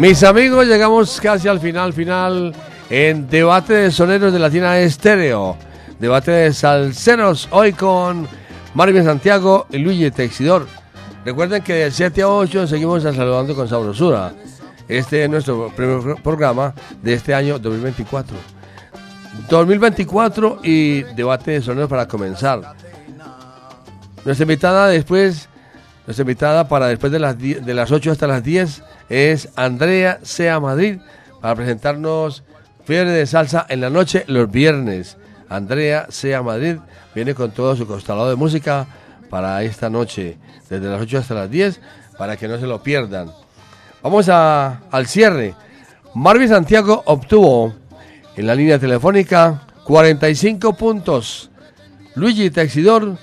Mis amigos, llegamos casi al final, final en Debate de Soneros de Latina Estéreo. Debate de Salceros, hoy con Marvin Santiago y Luigi Texidor. Recuerden que de 7 a 8 seguimos saludando con sabrosura. Este es nuestro primer pro- programa de este año 2024. 2024 y debate de soneros para comenzar. Nuestra invitada después, nuestra invitada para después de las, 10 de las 8 hasta las 10 es Andrea Sea Madrid para presentarnos Fiebre de Salsa en la noche los viernes. Andrea Sea Madrid viene con todo su constelado de música para esta noche, desde las 8 hasta las 10, para que no se lo pierdan. Vamos a, al cierre. Marvin Santiago obtuvo en la línea telefónica 45 puntos. Luigi Texidor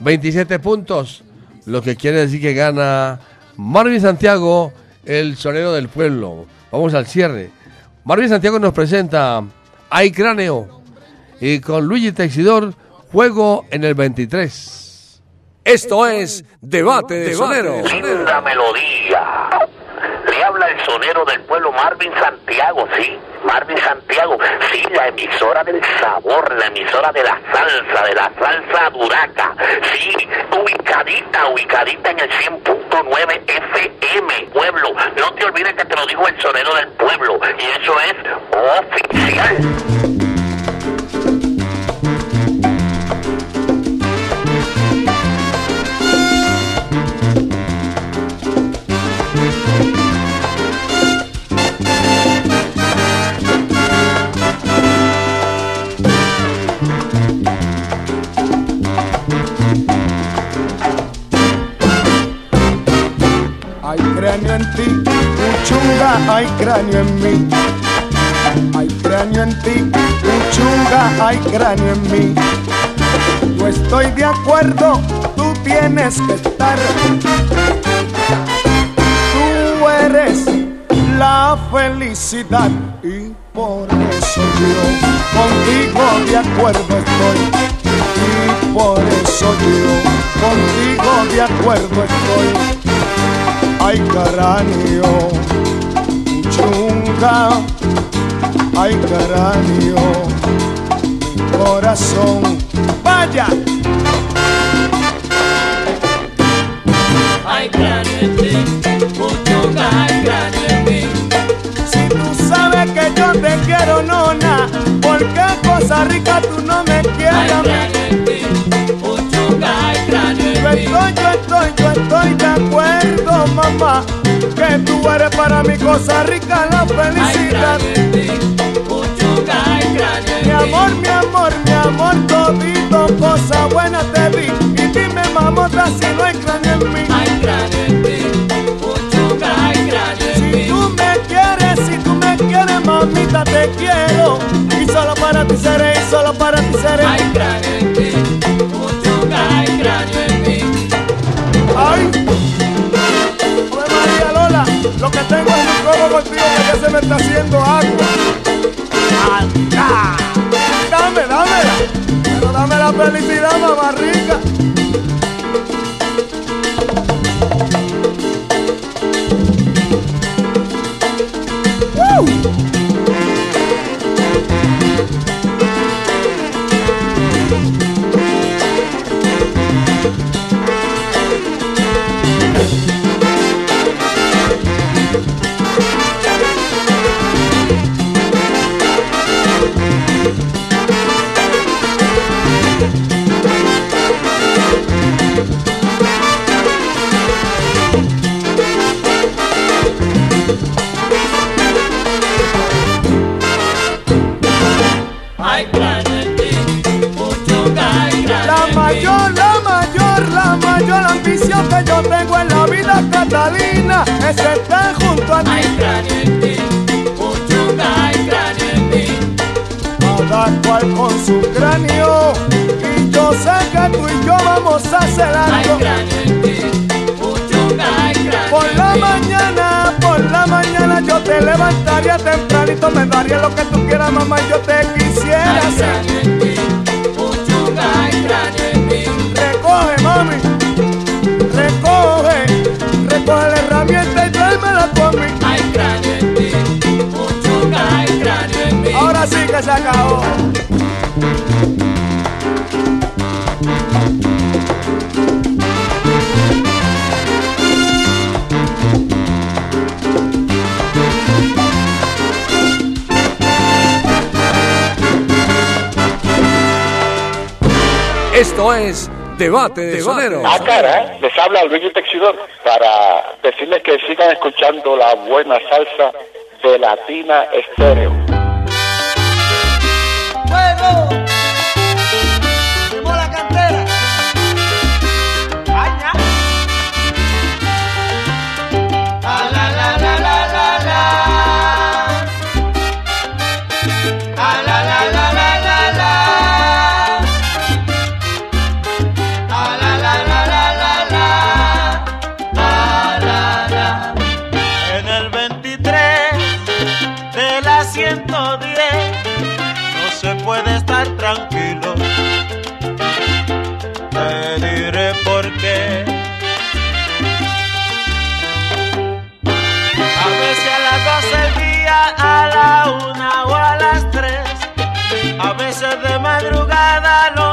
27 puntos. Lo que quiere decir que gana Marvin Santiago, el sonero del pueblo. Vamos al cierre. Marvin Santiago nos presenta Hay Cráneo. Y con Luigi Texidor, juego en el 23. Esto es Debate de Sonero. Linda melodía. El sonero del pueblo Marvin Santiago, sí, Marvin Santiago, sí, la emisora del sabor, la emisora de la salsa, de la salsa duraca, sí, ubicadita, ubicadita en el 100.9 FM, pueblo. No te olvides que te lo dijo el sonero del pueblo, y eso es oficial. Cráneo en ti, Uchunga, hay cráneo en mí. Hay cráneo en ti, Uchunga, hay cráneo en mí. Yo estoy de acuerdo, tú tienes que estar. Tú eres la felicidad y por eso yo contigo de acuerdo estoy. Y por eso yo contigo de acuerdo estoy. Ay, cráneo, chunga, ay, mi corazón, vaya. Uchunga, hay cráneo en mí. Si tú sabes que yo te quiero, nona, ¿por qué cosa rica tú no me quieres estoy, yo estoy, yo estoy de acuerdo, mamá, que tú eres para mi cosa rica, la felicidad. Mi amor, mi amor, mi amor, todito, cosa buena te di. Y dime, mamota, si no hay cráneo en mí. Si tú me quieres, si tú me quieres, mamita, te quiero. Y solo para ti seré, y solo para ti seré. Lo que tengo es un codo golpeado que ya se me está haciendo agua. ¡Alca! Dame, dame. Pero dame la felicidad, mamá rica. Vida, Catalina, es estar junto a ti. Hay cráneo en ti, mucho que hay cráneo en ti. Cada cual con su cráneo, y yo sé que tú y yo vamos a hacer algo. cráneo Por la mañana, por la mañana yo te levantaría tempranito, me daría lo que tú quieras, mamá, yo te quisiera Hay hacer. cráneo en ti, mucho que hay cráneo en ti. Recoge, mami, recoge la herramienta y tráemela tú a mí. Hay cráneo en ti, mucho que hay cráneo en ti. Ahora sí que se acabó. Esto es Debate de Soneros. Ah, cara, les habla Luigi Para decirles que sigan escuchando la buena salsa de Latina Estéreo. Madrugada,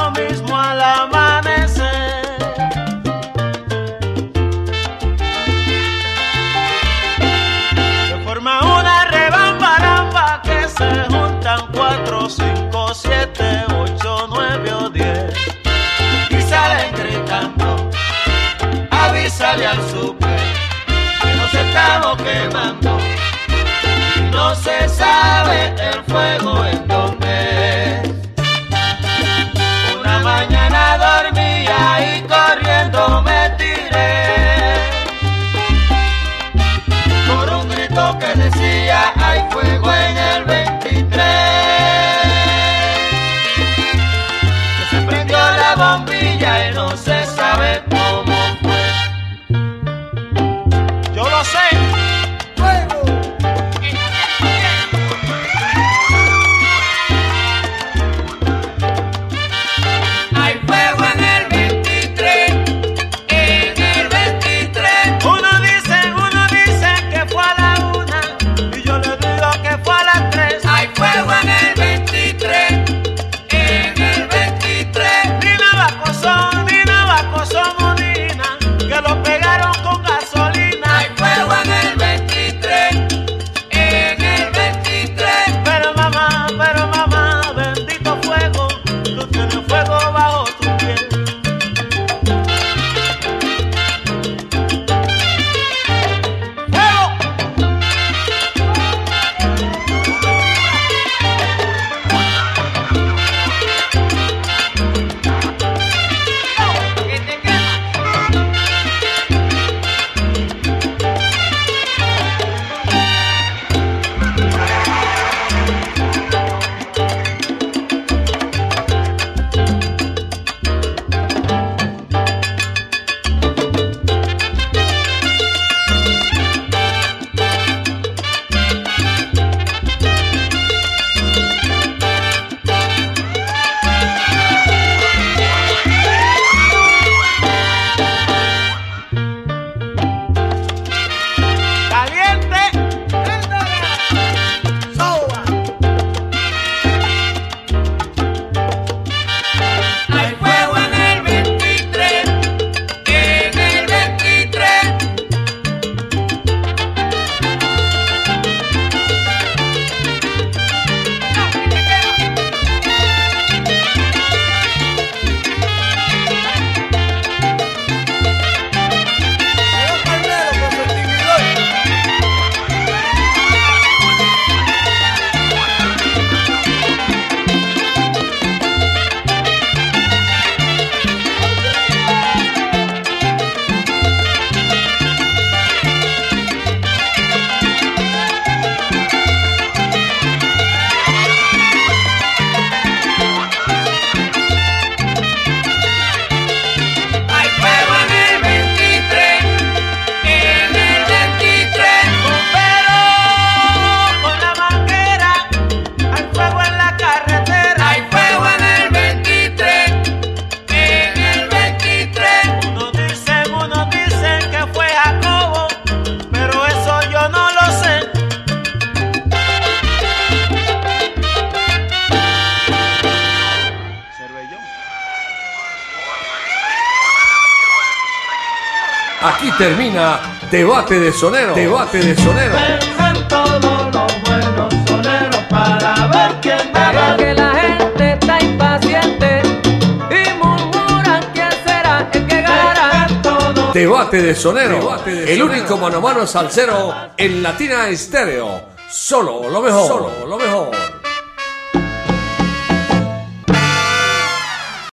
Sonero. Debate de Sonero. Vengan todos los buenos soneros para ver quién Pero que la gente está impaciente y murmuran quién será el que ganará. Debate de Sonero. el único mano a mano salsero en Latina Estéreo. Solo lo mejor. Solo lo mejor.